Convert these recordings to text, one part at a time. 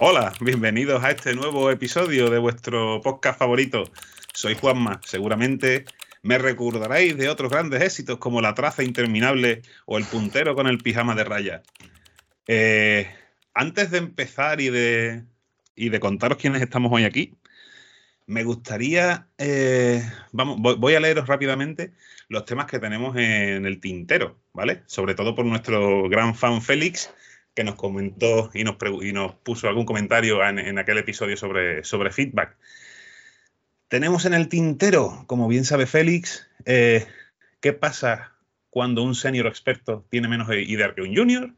Hola, bienvenidos a este nuevo episodio de vuestro podcast favorito. Soy Juanma, seguramente me recordaréis de otros grandes éxitos como La traza interminable o El puntero con el pijama de raya. Eh, antes de empezar y de, y de contaros quiénes estamos hoy aquí, me gustaría, eh, vamos, voy a leeros rápidamente los temas que tenemos en el tintero, ¿vale? Sobre todo por nuestro gran fan Félix, que nos comentó y nos, puso algún comentario en, aquel episodio sobre, sobre feedback. Tenemos en el tintero, como bien sabe Félix, eh, qué pasa cuando un senior experto tiene menos idea que un junior,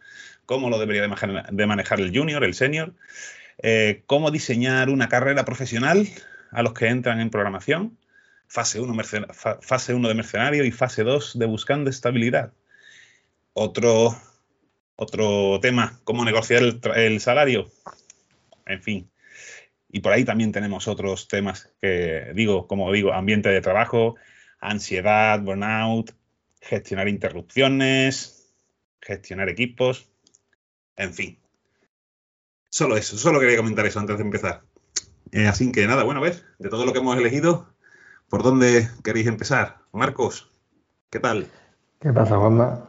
cómo lo debería de manejar, el junior, el senior, eh, cómo diseñar una carrera profesional a los que entran en programación, fase 1, fase 1 de mercenario y fase 2 de buscando estabilidad. Otro otro tema, cómo negociar el, salario. En fin. Y por ahí también tenemos otros temas que digo, como digo, ambiente de trabajo, ansiedad, burnout, gestionar interrupciones, gestionar equipos, en fin. Solo eso, solo quería comentar eso antes de empezar. Eh, así que nada, bueno, a ver, de todo lo que hemos elegido, ¿por dónde queréis empezar? Marcos, ¿qué tal? ¿Qué pasa, Juanma?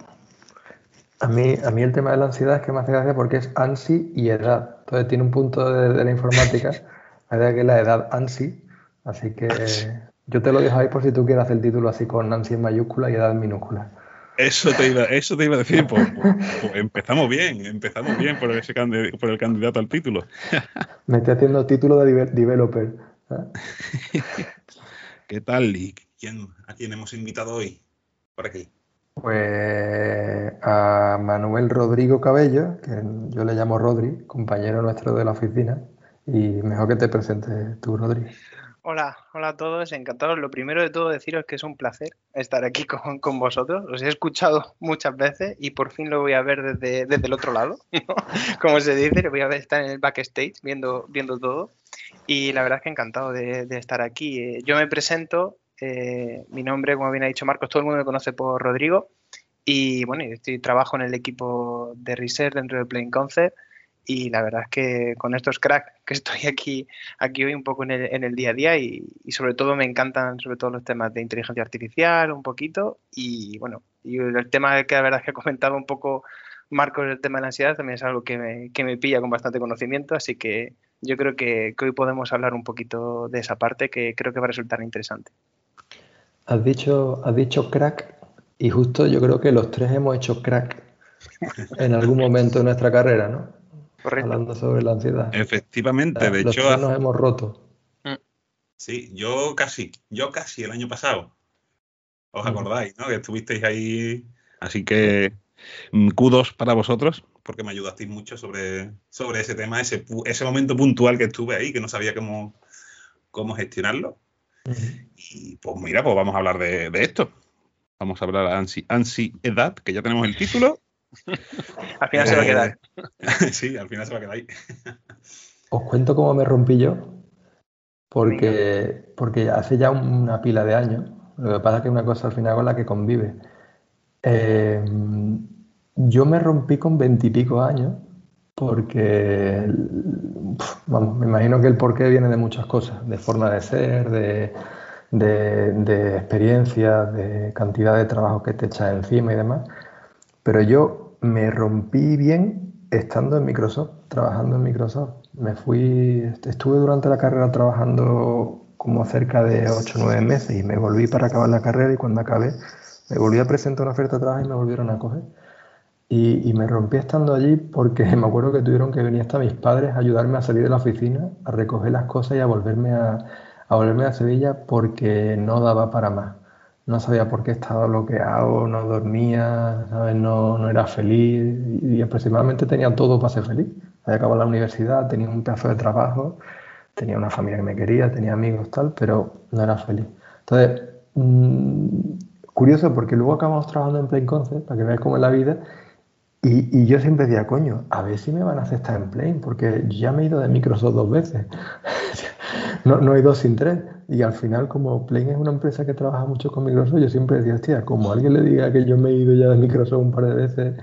A mí, a mí el tema de la ansiedad es que me hace gracia porque es ansi y edad. Entonces tiene un punto de, la informática, la idea que es la edad ansi. Así que yo te lo dejo ahí por si tú quieres hacer el título así con ansi en mayúscula y edad en minúscula. Eso te iba, eso te iba a decir. Pues, pues, pues empezamos bien, empezamos bien por, ese, por el candidato al título. Me estoy haciendo título de developer. ¿eh? ¿Qué tal? ¿Y quién, a quién hemos invitado hoy? Por aquí. Pues a Manuel Rodrigo Cabello, que yo le llamo Rodri, compañero nuestro de la oficina, y mejor que te presentes tú, Rodri. Hola, hola a todos, encantados. Lo primero de todo deciros que es un placer estar aquí con, vosotros. Os he escuchado muchas veces y por fin lo voy a ver desde, desde el otro lado, como se dice, lo voy a estar en el backstage viendo, viendo todo. Y la verdad es que encantado de, de estar aquí. Eh, yo me presento, eh, mi nombre, como bien ha dicho Marcos, todo el mundo me conoce por Rodrigo. Y bueno, estoy, trabajo en el equipo de Research dentro de Plain Concept. Y la verdad es que con estos cracks que estoy aquí, aquí hoy un poco en el, día a día y, sobre todo me encantan sobre todo los temas de inteligencia artificial un poquito y bueno, y el tema que la verdad es que comentaba un poco Marcos, el tema de la ansiedad también es algo que me, que me pilla con bastante conocimiento, así que yo creo que hoy podemos hablar un poquito de esa parte que creo que va a resultar interesante. Has dicho, has dicho crack y justo yo creo que los tres hemos hecho crack en algún momento de nuestra carrera, ¿no? Correcto. Hablando sobre la ansiedad. Efectivamente, de los hecho. Tres nos hemos roto. Mm. Sí, yo casi, yo casi el año pasado. ¿Os acordáis, no? Que estuvisteis ahí. Así que mm, kudos para vosotros, porque me ayudasteis mucho sobre, sobre ese tema, ese, ese momento puntual que estuve ahí, que no sabía cómo, cómo gestionarlo. Y pues mira, pues vamos a hablar de, esto. Vamos a hablar de ansi, ansiedad, que ya tenemos el título. al final se va a quedar. sí, al final se va a quedar ahí. Os cuento cómo me rompí yo, porque, porque hace ya una pila de años. Lo que pasa es que es una cosa al final con la que convive. Eh, yo me rompí con veintipico años porque, vamos, me imagino que el porqué viene de muchas cosas, de forma de ser, de, de, experiencia, de cantidad de trabajo que te echas encima y demás. Pero yo me rompí bien estando en Microsoft, trabajando en Microsoft. Me fui, estuve durante la carrera trabajando como cerca de 8 o 9 meses y me volví para acabar la carrera y cuando acabé me volví a presentar una oferta de trabajo y me volvieron a coger. Y, me rompí estando allí porque me acuerdo que tuvieron que venir hasta mis padres a ayudarme a salir de la oficina, a recoger las cosas y a volverme a, a volverme a Sevilla porque no daba para más. No sabía por qué estaba bloqueado, no dormía, ¿sabes? No, no era feliz y, aproximadamente tenía todo para ser feliz. Había acabado la universidad, tenía un pedazo de trabajo, tenía una familia que me quería, tenía amigos, tal, pero no era feliz. Entonces, mm, curioso porque luego acabamos trabajando en Plain Concept, para que veáis cómo es la vida, y, yo siempre decía, coño, a ver si me van a aceptar en Plane, porque ya me he ido de Microsoft dos veces. no, no he ido sin tres. Y al final, como Plane es una empresa que trabaja mucho con Microsoft, yo siempre decía, hostia, como alguien le diga que yo me he ido ya de Microsoft un par de veces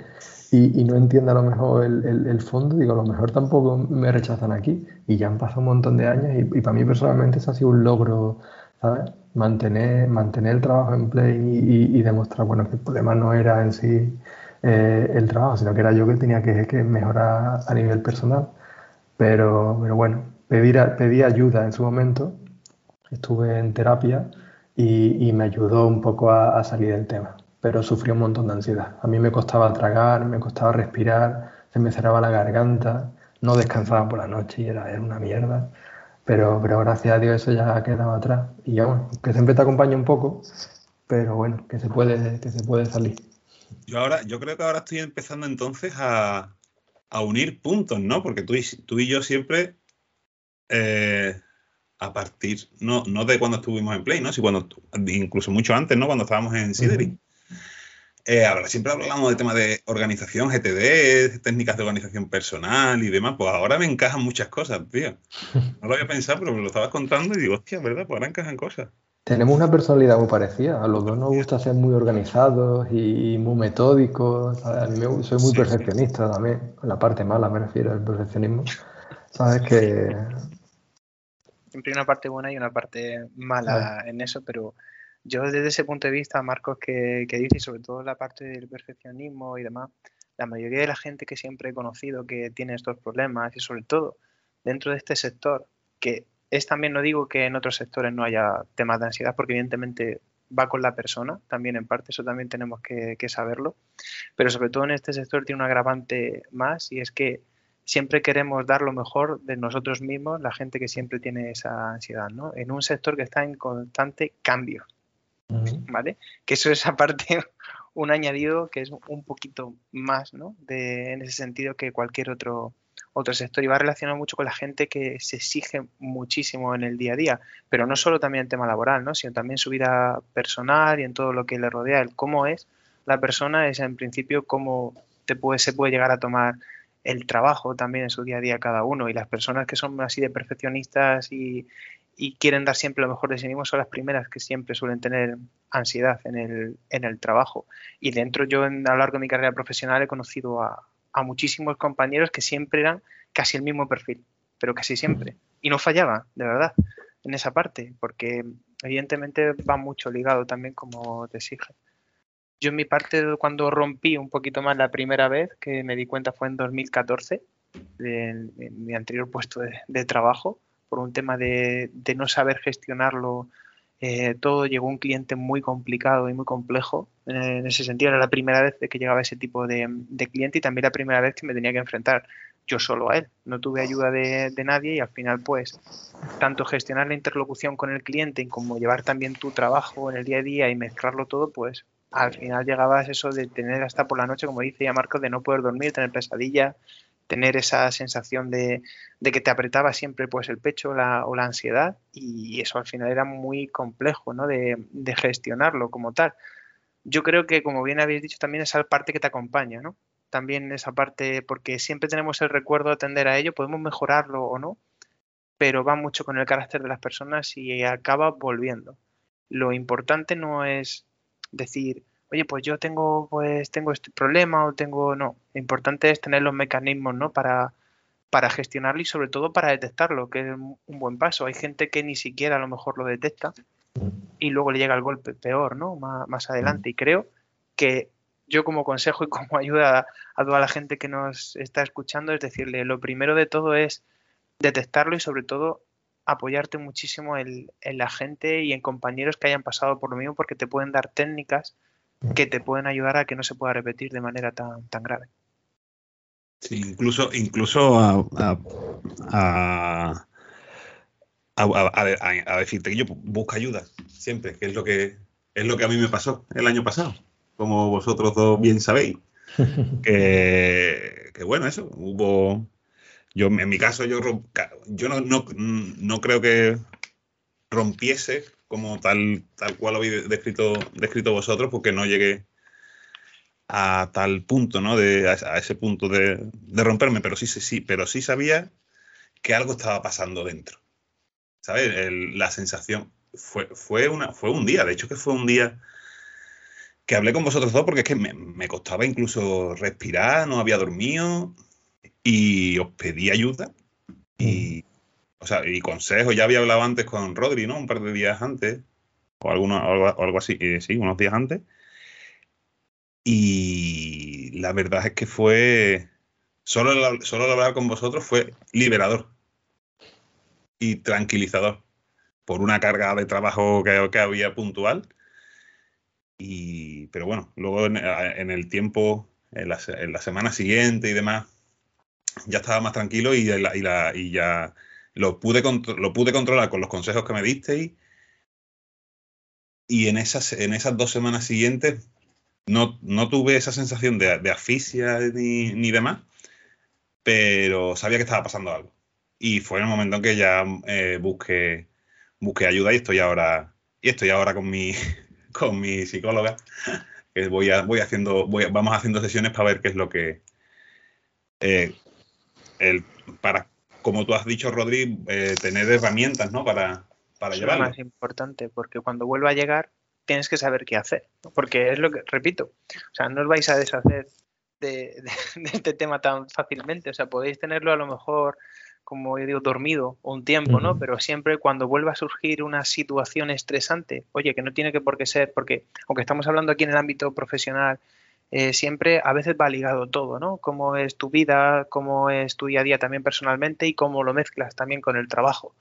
y, no entiendo a lo mejor el, fondo, digo, a lo mejor tampoco me rechazan aquí. Y ya han pasado un montón de años y, para mí personalmente eso ha sido un logro, ¿sabes? Mantener, mantener el trabajo en Play y, demostrar, bueno, que el problema no era en sí eh, el trabajo, sino que era yo que tenía que, mejorar a nivel personal. Pero, pero bueno, pedir, pedí ayuda en su momento, estuve en terapia y, me ayudó un poco a salir del tema pero sufrí un montón de ansiedad. A mí me costaba tragar, me costaba respirar, se me cerraba la garganta, no descansaba por la noche y era, era una mierda. Pero, pero gracias a Dios eso ya ha quedado atrás. Y ya bueno, que siempre te acompaña un poco, pero bueno, que se puede, que se puede salir. Yo ahora, yo creo que ahora estoy empezando entonces a, a unir puntos, ¿no? Porque tú y, tú y yo siempre, eh, a partir, no, no de cuando estuvimos en Play, ¿no? Si cuando, incluso mucho antes, ¿no? Cuando estábamos en Sidering. Eh, ahora siempre hablamos de tema de organización, GTD, técnicas de organización personal y demás. Pues ahora me encajan muchas cosas, tío. No lo había pensado, pero me lo estabas contando y digo, hostia, ¿verdad? Pues ahora encajan cosas. Tenemos una personalidad muy parecida. A los dos nos gusta ser muy organizados y muy metódicos. A mí me, soy muy perfeccionista también. La parte mala me refiero al perfeccionismo. Sabes que. Siempre hay una parte buena y una parte mala en eso, pero yo desde ese punto de vista, Marcos, que, que dice, sobre todo la parte del perfeccionismo y demás, la mayoría de la gente que siempre he conocido que tiene estos problemas y sobre todo dentro de este sector, que es también, no digo que en otros sectores no haya temas de ansiedad, porque evidentemente va con la persona, también en parte, eso también tenemos que, que saberlo, pero sobre todo en este sector tiene un agravante más y es que siempre queremos dar lo mejor de nosotros mismos, la gente que siempre tiene esa ansiedad, ¿no? En un sector que está en constante cambio, ¿vale? Que eso es aparte un añadido que es un poquito más, ¿no? De, en ese sentido que cualquier otro, otro sector y va relacionado mucho con la gente que se exige muchísimo en el día a día, pero no solo también el tema laboral, ¿no? Sino también su vida personal y en todo lo que le rodea, el cómo es la persona es en principio cómo te puede, se puede llegar a tomar el trabajo también en su día a día cada uno y las personas que son así de perfeccionistas y, y quieren dar siempre lo mejor de sí mismos son las primeras que siempre suelen tener ansiedad en el, en el trabajo. Y dentro yo a lo largo de mi carrera profesional he conocido a, a muchísimos compañeros que siempre eran casi el mismo perfil, pero casi siempre. Y no fallaba, de verdad, en esa parte, porque evidentemente va mucho ligado también como te exige. Yo en mi parte, cuando rompí un poquito más la primera vez, que me di cuenta fue en 2014, en, mi anterior puesto de, de trabajo, por un tema de, no saber gestionarlo eh, todo. Llegó un cliente muy complicado y muy complejo. En ese sentido, era la primera vez que llegaba ese tipo de, cliente y también la primera vez que me tenía que enfrentar yo solo a él. No tuve ayuda de, nadie y al final, pues, tanto gestionar la interlocución con el cliente como llevar también tu trabajo en el día a día y mezclarlo todo, pues al final llegabas eso de tener hasta por la noche, como dice ya Marcos, de no poder dormir, tener pesadillas, tener esa sensación de, que te apretaba siempre pues el pecho o la ansiedad y eso al final era muy complejo ¿no? de, gestionarlo como tal. Yo creo que, como bien habéis dicho, también esa parte que te acompaña, ¿no? También esa parte, porque siempre tenemos el recuerdo de atender a ello, podemos mejorarlo o no, pero va mucho con el carácter de las personas y acaba volviendo. Lo importante no es decir, oye, pues yo tengo, pues tengo este problema o tengo, no, lo importante es tener los mecanismos, ¿no? Para, para gestionarlo y sobre todo para detectarlo, que es un buen paso. Hay gente que ni siquiera a lo mejor lo detecta y luego le llega el golpe peor, ¿no? Más, más adelante. Y creo que yo como consejo y como ayuda a, toda la gente que nos está escuchando es decirle, lo primero de todo es detectarlo y sobre todo apoyarte muchísimo en, en la gente y en compañeros que hayan pasado por lo mismo porque te pueden dar técnicas que te pueden ayudar a que no se pueda repetir de manera tan, tan grave. Sí, incluso, incluso a, a, a, decirte que yo busco ayuda siempre, que es lo que es lo que a mí me pasó el año pasado, como vosotros dos bien sabéis. que, que bueno, eso, hubo yo en mi caso yo yo no, no, no creo que rompiese como tal, tal cual lo habéis descrito, descrito vosotros, porque no llegué a tal punto, ¿no? De, a, ese punto de, romperme, pero sí, sí, sí, pero sí sabía que algo estaba pasando dentro. ¿Sabes? la sensación fue, fue, una, fue un día, de hecho que fue un día que hablé con vosotros dos porque es que me, me costaba incluso respirar, no había dormido y os pedí ayuda y, o sea, y consejos. Ya había hablado antes con Rodri, ¿no? Un par de días antes o, alguno, o algo, así, eh, sí, unos días antes. Y la verdad es que fue, solo el, solo el hablar con vosotros fue liberador y tranquilizador por una carga de trabajo que, que había puntual. Y, pero bueno, luego en, en el tiempo, en la, en la, semana siguiente y demás, ya estaba más tranquilo y, la, y, la, y ya lo pude, lo pude controlar con los consejos que me disteis. Y en esas, en esas dos semanas siguientes no, no tuve esa sensación de, de asfixia ni, ni, demás, pero sabía que estaba pasando algo. Y fue en el momento en que ya eh, busqué, ayuda y estoy ahora, y estoy ahora con mi, con mi psicóloga. Voy, a, voy haciendo, vamos haciendo sesiones para ver qué es lo que. Eh, el, para, como tú has dicho, Rodri, eh, tener herramientas, ¿no? Para, para es llevarlo. lo más importante, porque cuando vuelva a llegar, tienes que saber qué hacer. Porque es lo que, repito, o sea, no os vais a deshacer de, de, de este tema tan fácilmente. O sea, podéis tenerlo a lo mejor como yo digo, dormido un tiempo, ¿no? Pero siempre cuando vuelva a surgir una situación estresante, oye, que no tiene que por qué ser, porque aunque estamos hablando aquí en el ámbito profesional, eh, siempre a veces va ligado todo, ¿no? Cómo es tu vida, cómo es tu día a día también personalmente y cómo lo mezclas también con el trabajo.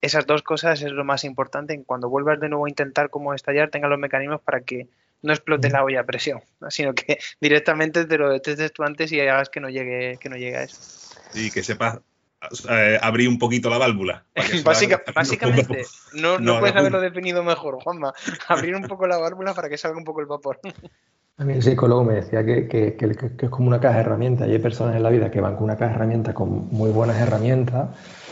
Esas dos cosas es lo más importante. En cuando vuelvas de nuevo a intentar cómo estallar, tengas los mecanismos para que no explote la olla a presión, ¿no? sino que directamente te lo detestes tú antes y hagas que no llegue, que no llegue a eso. Y que sepas eh, abrir un poquito la válvula. Básica, básicamente, no, no, no puedes haberlo definido mejor, Juanma. Abrir un poco la válvula para que salga un poco el vapor. A mí el psicólogo me decía que, que, que, que, es como una caja de herramientas y hay personas en la vida que van con una caja de herramientas con muy buenas herramientas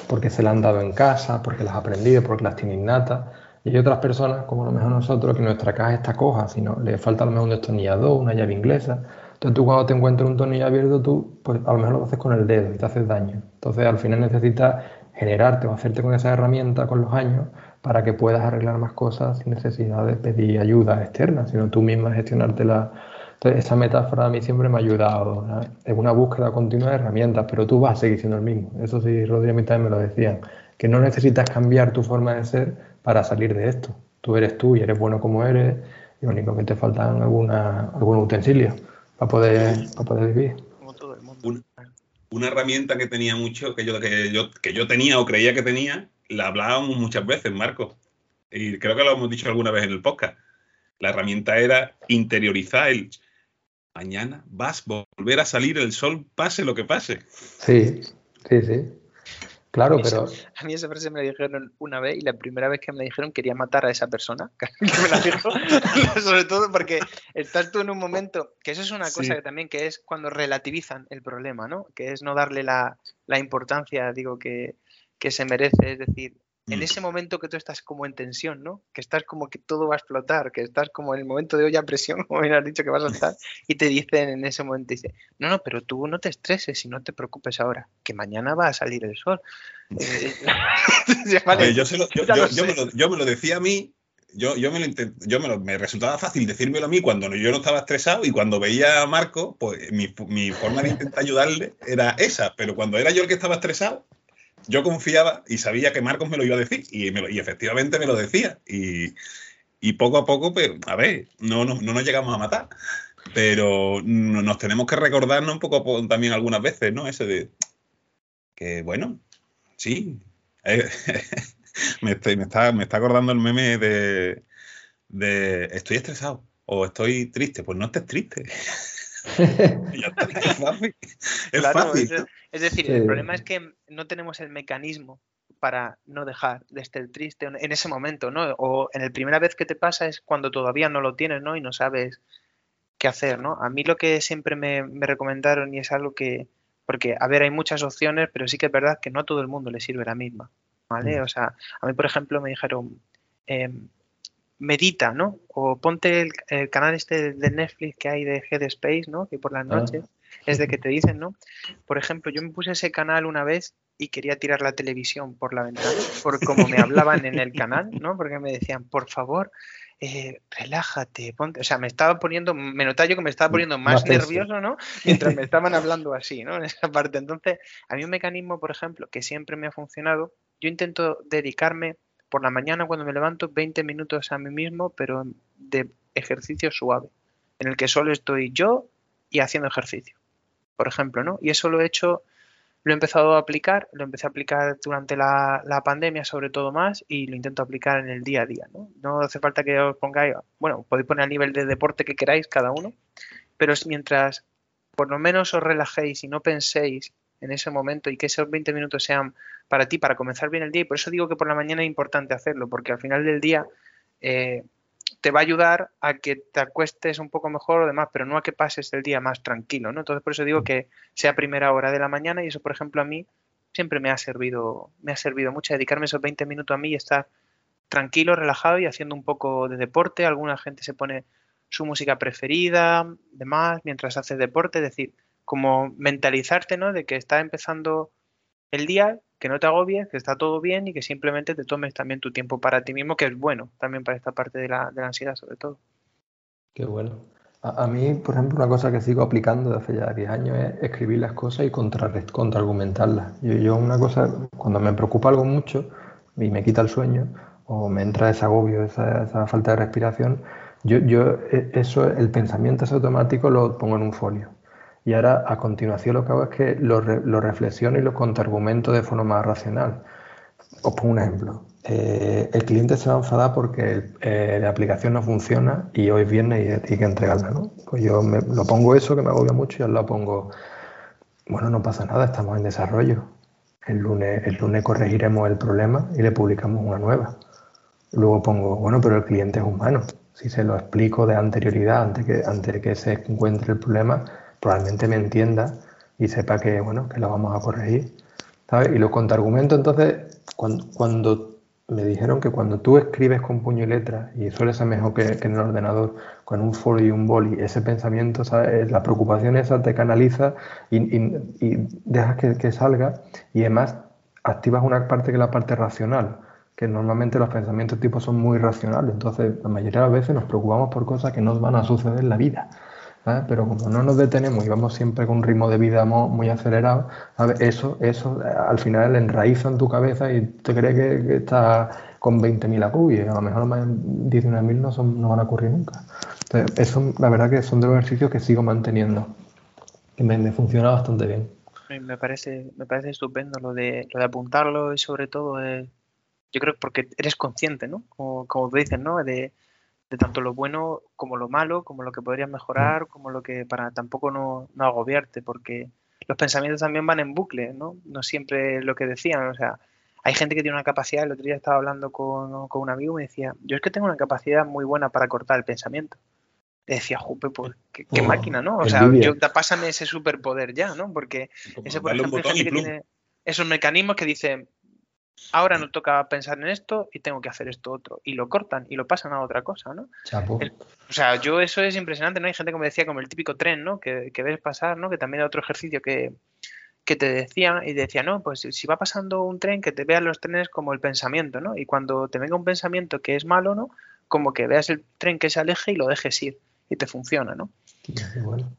porque se las han dado en casa, porque las ha aprendido, porque las tiene innatas. Y hay otras personas, como a lo mejor nosotros, que nuestra caja está coja, sino le falta a lo mejor un destornillador, una llave inglesa. Entonces tú cuando te encuentras un tornillo abierto, tú pues a lo mejor lo haces con el dedo y te haces daño. Entonces al final necesitas generarte o hacerte con esa herramienta con los años para que puedas arreglar más cosas sin necesidad de pedir ayuda externa, sino tú misma gestionártela. Entonces esa metáfora a mí siempre me ha ayudado. Es una búsqueda continua de herramientas, pero tú vas a seguir siendo el mismo. Eso sí, Rodri a mí también me lo decían, que no necesitas cambiar tu forma de ser para salir de esto. Tú eres tú y eres bueno como eres y lo único que te faltan alguna, algunos utensilios para poder, para poder vivir. Como todo el mundo. Una, una, herramienta que tenía mucho, que yo, que, yo, que yo tenía o creía que tenía, la hablábamos muchas veces, Marco. Y creo que lo hemos dicho alguna vez en el podcast. La herramienta era interiorizar el mañana vas a volver a salir el sol, pase lo que pase. Sí, sí, sí. Claro, a pero. Esa, a mí esa frase me la dijeron una vez y la primera vez que me la dijeron quería matar a esa persona que me la dijo. Sobre todo porque estás tú en un momento, que eso es una cosa sí. que también que es cuando relativizan el problema, ¿no? Que es no darle la, la importancia, digo, que, que, se merece. Es decir, en ese momento que tú estás como en tensión, ¿no? Que estás como que todo va a explotar, que estás como en el momento de olla a presión, como bien has dicho que vas a estar, y te dicen en ese momento, dice, no, no, pero tú no te estreses y no te preocupes ahora, que mañana va a salir el sol. yo, me lo, yo, me lo, decía a mí, yo, yo, me, lo intent, yo me, lo, me, resultaba fácil decírmelo a mí cuando yo no estaba estresado y cuando veía a Marco, pues mi, mi forma de intentar ayudarle era esa, pero cuando era yo el que estaba estresado, yo confiaba y sabía que Marcos me lo iba a decir y, me lo, efectivamente me lo decía. Y, y, poco a poco, pues, a ver, no, no, no nos llegamos a matar, pero nos tenemos que recordarnos un poco también algunas veces, ¿no? Ese de que, bueno, sí, eh, me, estoy, me, está, me está acordando el meme de, de estoy estresado o estoy triste, pues no estés triste. ya es claro, fácil. Es, es decir, sí. el problema es que no tenemos el mecanismo para no dejar de estar triste en ese momento, ¿no? O en la primera vez que te pasa es cuando todavía no lo tienes, ¿no? Y no sabes qué hacer, ¿no? A mí lo que siempre me, me recomendaron y es algo que, porque, a ver, hay muchas opciones, pero sí que es verdad que no a todo el mundo le sirve la misma, ¿vale? O sea, a mí, por ejemplo, me dijeron, eh, medita, ¿no? O ponte el, el, canal este de Netflix que hay de Headspace, ¿no? Que por las noches ah. es de que te dicen, ¿no? Por ejemplo, yo me puse ese canal una vez y quería tirar la televisión por la ventana, por como me hablaban en el canal, ¿no? Porque me decían, por favor, eh, relájate, ponte. O sea, me estaba poniendo, me notaba yo que me estaba poniendo más, nervioso, ¿no? Mientras me estaban hablando así, ¿no? En esa parte. Entonces, a mí un mecanismo, por ejemplo, que siempre me ha funcionado, yo intento dedicarme por la mañana cuando me levanto 20 minutos a mí mismo, pero de ejercicio suave, en el que solo estoy yo y haciendo ejercicio, por ejemplo, ¿no? Y eso lo he hecho lo he empezado a aplicar, lo empecé a aplicar durante la, pandemia sobre todo más y lo intento aplicar en el día a día. ¿no? no hace falta que os pongáis, bueno, podéis poner a nivel de deporte que queráis cada uno, pero mientras por lo menos os relajéis y no penséis en ese momento y que esos 20 minutos sean para ti, para comenzar bien el día. Y por eso digo que por la mañana es importante hacerlo, porque al final del día eh, te va a ayudar a que te acuestes un poco mejor o demás, pero no a que pases el día más tranquilo, ¿no? Entonces por eso digo que sea primera hora de la mañana y eso, por ejemplo, a mí siempre me ha servido, me ha servido mucho dedicarme esos 20 minutos a mí y estar tranquilo, relajado y haciendo un poco de deporte. Alguna gente se pone su música preferida, demás, mientras hace deporte, es decir, como mentalizarte, ¿no? De que está empezando el día que no te agobies, que está todo bien y que simplemente te tomes también tu tiempo para ti mismo, que es bueno también para esta parte de la, de la ansiedad sobre todo. Qué bueno. A, mí, por ejemplo, una cosa que sigo aplicando desde hace ya 10 años es escribir las cosas y contra, contraargumentarlas. Yo, yo una cosa, cuando me preocupa algo mucho y me quita el sueño o me entra ese agobio, esa, esa falta de respiración, yo, yo e, eso, el pensamiento ese automático lo pongo en un folio y ahora, a continuación, lo que hago es que lo, reflexiono y lo contraargumento de forma más racional. Os pongo un ejemplo. Eh, el cliente se va a enfadar porque eh, la aplicación no funciona y hoy viene y hay que entregarla, ¿no? Pues yo me, lo pongo eso, que me agobia mucho, y al lado pongo, bueno, no pasa nada, estamos en desarrollo. El lunes, el lunes corregiremos el problema y le publicamos una nueva. Luego pongo, bueno, pero el cliente es humano. Si se lo explico de anterioridad, antes que, antes que se encuentre el problema, probablemente me entienda y sepa que, bueno, que lo vamos a corregir. ¿sabes? Y lo contraargumento, entonces, cuando, me dijeron que cuando tú escribes con puño y letra, y suele ser mejor que, en el ordenador, con un folio y un boli, ese pensamiento, ¿sabes? la preocupación esa te canaliza y, y, dejas que, que, salga, y además activas una parte que es la parte racional, que normalmente los pensamientos tipo son muy racionales, entonces la mayoría de las veces nos preocupamos por cosas que no van a suceder en la vida. Pero como no nos detenemos y vamos siempre con un ritmo de vida muy acelerado, eso, eso eh, al final enraiza en tu cabeza y te crees que, que estás con 20.000 acu y a lo mejor más 19.000 no, son, no van a ocurrir nunca. Entonces, eso la verdad que son de los ejercicios que sigo manteniendo y me, funciona bastante bien. Me parece, me parece estupendo lo de, lo de apuntarlo y sobre todo, yo creo porque eres consciente, ¿no? Como, como tú dices, ¿no? De, de tanto lo bueno como lo malo, como lo que podrías mejorar, mm. como lo que para tampoco no, no agobiarte, porque los pensamientos también van en bucle, ¿no? No siempre lo que decían, o sea, hay gente que tiene una capacidad, el otro día estaba hablando con, con un amigo y me decía, yo es que tengo una capacidad muy buena para cortar el pensamiento. Y decía, jupe, pues qué, oh, máquina, ¿no? O sea, yo, pásame ese superpoder ya, ¿no? Porque ese, por ejemplo, gente que tiene esos mecanismos que dicen, ahora no toca pensar en esto y tengo que hacer esto otro. Y lo cortan y lo pasan a otra cosa, ¿no? o sea, yo eso es impresionante, ¿no? Hay gente como decía, como el típico tren, ¿no? Que, que ves pasar, ¿no? Que también era otro ejercicio que, que te decían y decía, no, pues si va pasando un tren, que te vean los trenes como el pensamiento, ¿no? Y cuando te venga un pensamiento que es malo, ¿no? Como que veas el tren que se aleje y lo dejes ir y te funciona, ¿no? Bueno.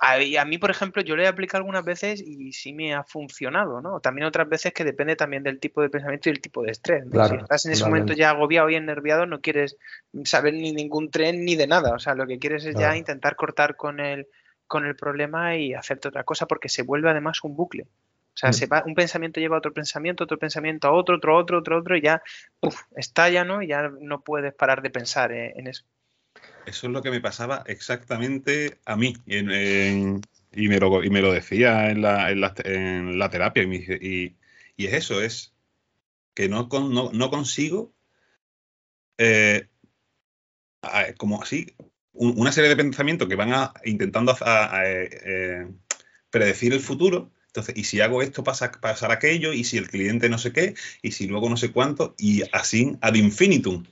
A, mí, por ejemplo, yo lo he aplicado algunas veces y sí me ha funcionado, ¿no? También otras veces que depende también del tipo de pensamiento y el tipo de estrés. si estás en ese momento ya agobiado y enerviado, no quieres saber ni ningún tren ni de nada. O sea, lo que quieres es ya intentar cortar con el, con el problema y hacerte otra cosa porque se vuelve además un bucle. O sea, mm. se va, un pensamiento lleva a otro pensamiento, otro pensamiento a otro, otro, otro, otro, otro, y ya estalla, ¿no? Y ya no puedes parar de pensar eh, en eso. Eso es lo que me pasaba exactamente a mí. y, me lo, y me lo decía en la, en la, terapia. Y, y, es eso, es que no, no, consigo, eh, como así, una serie de pensamientos que van a, intentando a, eh, predecir el futuro. Entonces, y si hago esto, pasa pasar aquello, y si el cliente no sé qué, y si luego no sé cuánto, y así ad infinitum.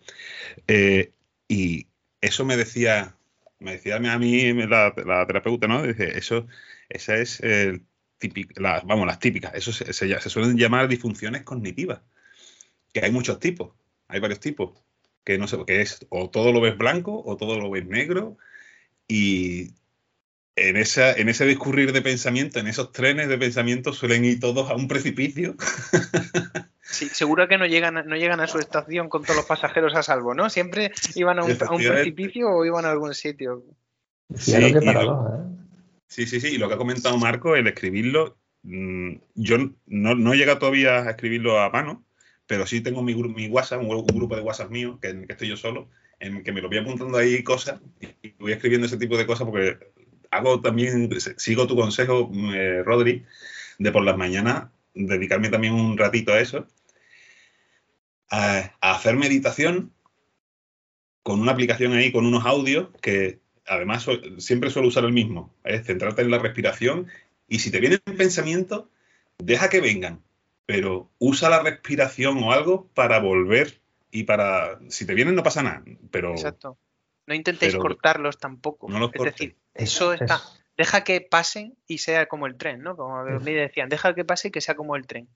Eh, y eso me decía, me decía a mí la, terapeuta, ¿no? Dice, eso, esa es el vamos, las típicas, eso se, se, suelen llamar disfunciones cognitivas, que hay muchos tipos, hay varios tipos. que no sé, que es o todo lo ves blanco o todo lo ves negro y en, esa, en ese discurrir de pensamiento, en esos trenes de pensamiento suelen ir todos a un precipicio. Sí, seguro que no llegan, no llegan a su estación con todos los pasajeros a salvo, ¿no? Siempre iban a un, a un precipicio o iban a algún sitio. Sí, Sí, lo- ¿eh? sí, sí, sí, y lo que ha comentado Marco, el escribirlo, mm, yo no, no he llegado todavía a escribirlo a mano, pero sí tengo mi, WhatsApp, un, un grupo de WhatsApp mío, que, en el que estoy yo solo, en el que me lo voy apuntando ahí cosas y voy escribiendo ese tipo de cosas porque hago también, sigo tu consejo, eh, Rodri, de por las mañanas dedicarme también un ratito a eso, a, a hacer meditación con una aplicación ahí, con unos audios que además siempre suelo usar el mismo, es centrarte en la respiración y si te vienen pensamientos, deja que vengan, pero usa la respiración o algo para volver y para, si te vienen no pasa nada, pero Exacto. No intentéis pero- cortarlos tampoco. no los es cortes. decir, eso Es- está. Deja que pasen y sea como el tren, ¿no? Como me decían, deja que pase y que sea como el tren.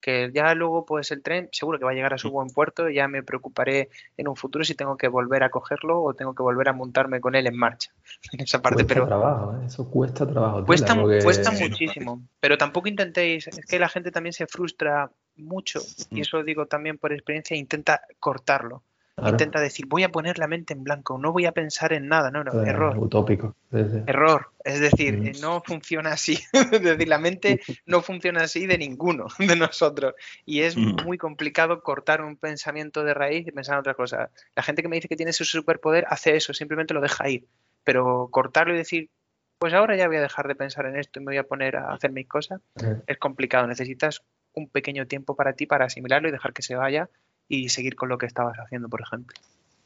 Que ya luego, pues el tren seguro que va a llegar a su buen puerto y ya me preocuparé en un futuro si tengo que volver a cogerlo o tengo que volver a montarme con él en marcha. En esa parte, cuesta pero trabajo, ¿eh? eso cuesta trabajo. cuesta, porque- cuesta muchísimo. Pero tampoco intentéis, es que la gente también se frustra mucho y Mm. eso lo digo también por experiencia, intenta cortarlo. Claro, Intenta decir, voy a poner la mente en blanco, no voy a pensar en nada. No, no, eh, error. Utópico. Error, es decir, Mm. no funciona así. es decir, la mente no funciona así de ninguno de nosotros. Y es Mm. muy complicado cortar un pensamiento de raíz y pensar en otra cosa. La gente que me dice que tiene ese superpoder hace eso, simplemente lo deja ir. Pero cortarlo y decir, pues ahora ya voy a dejar de pensar en esto y me voy a poner a hacer mis cosas, es complicado. Necesitas un pequeño tiempo para ti para asimilarlo y dejar que se vaya y seguir con lo que estabas haciendo, por ejemplo.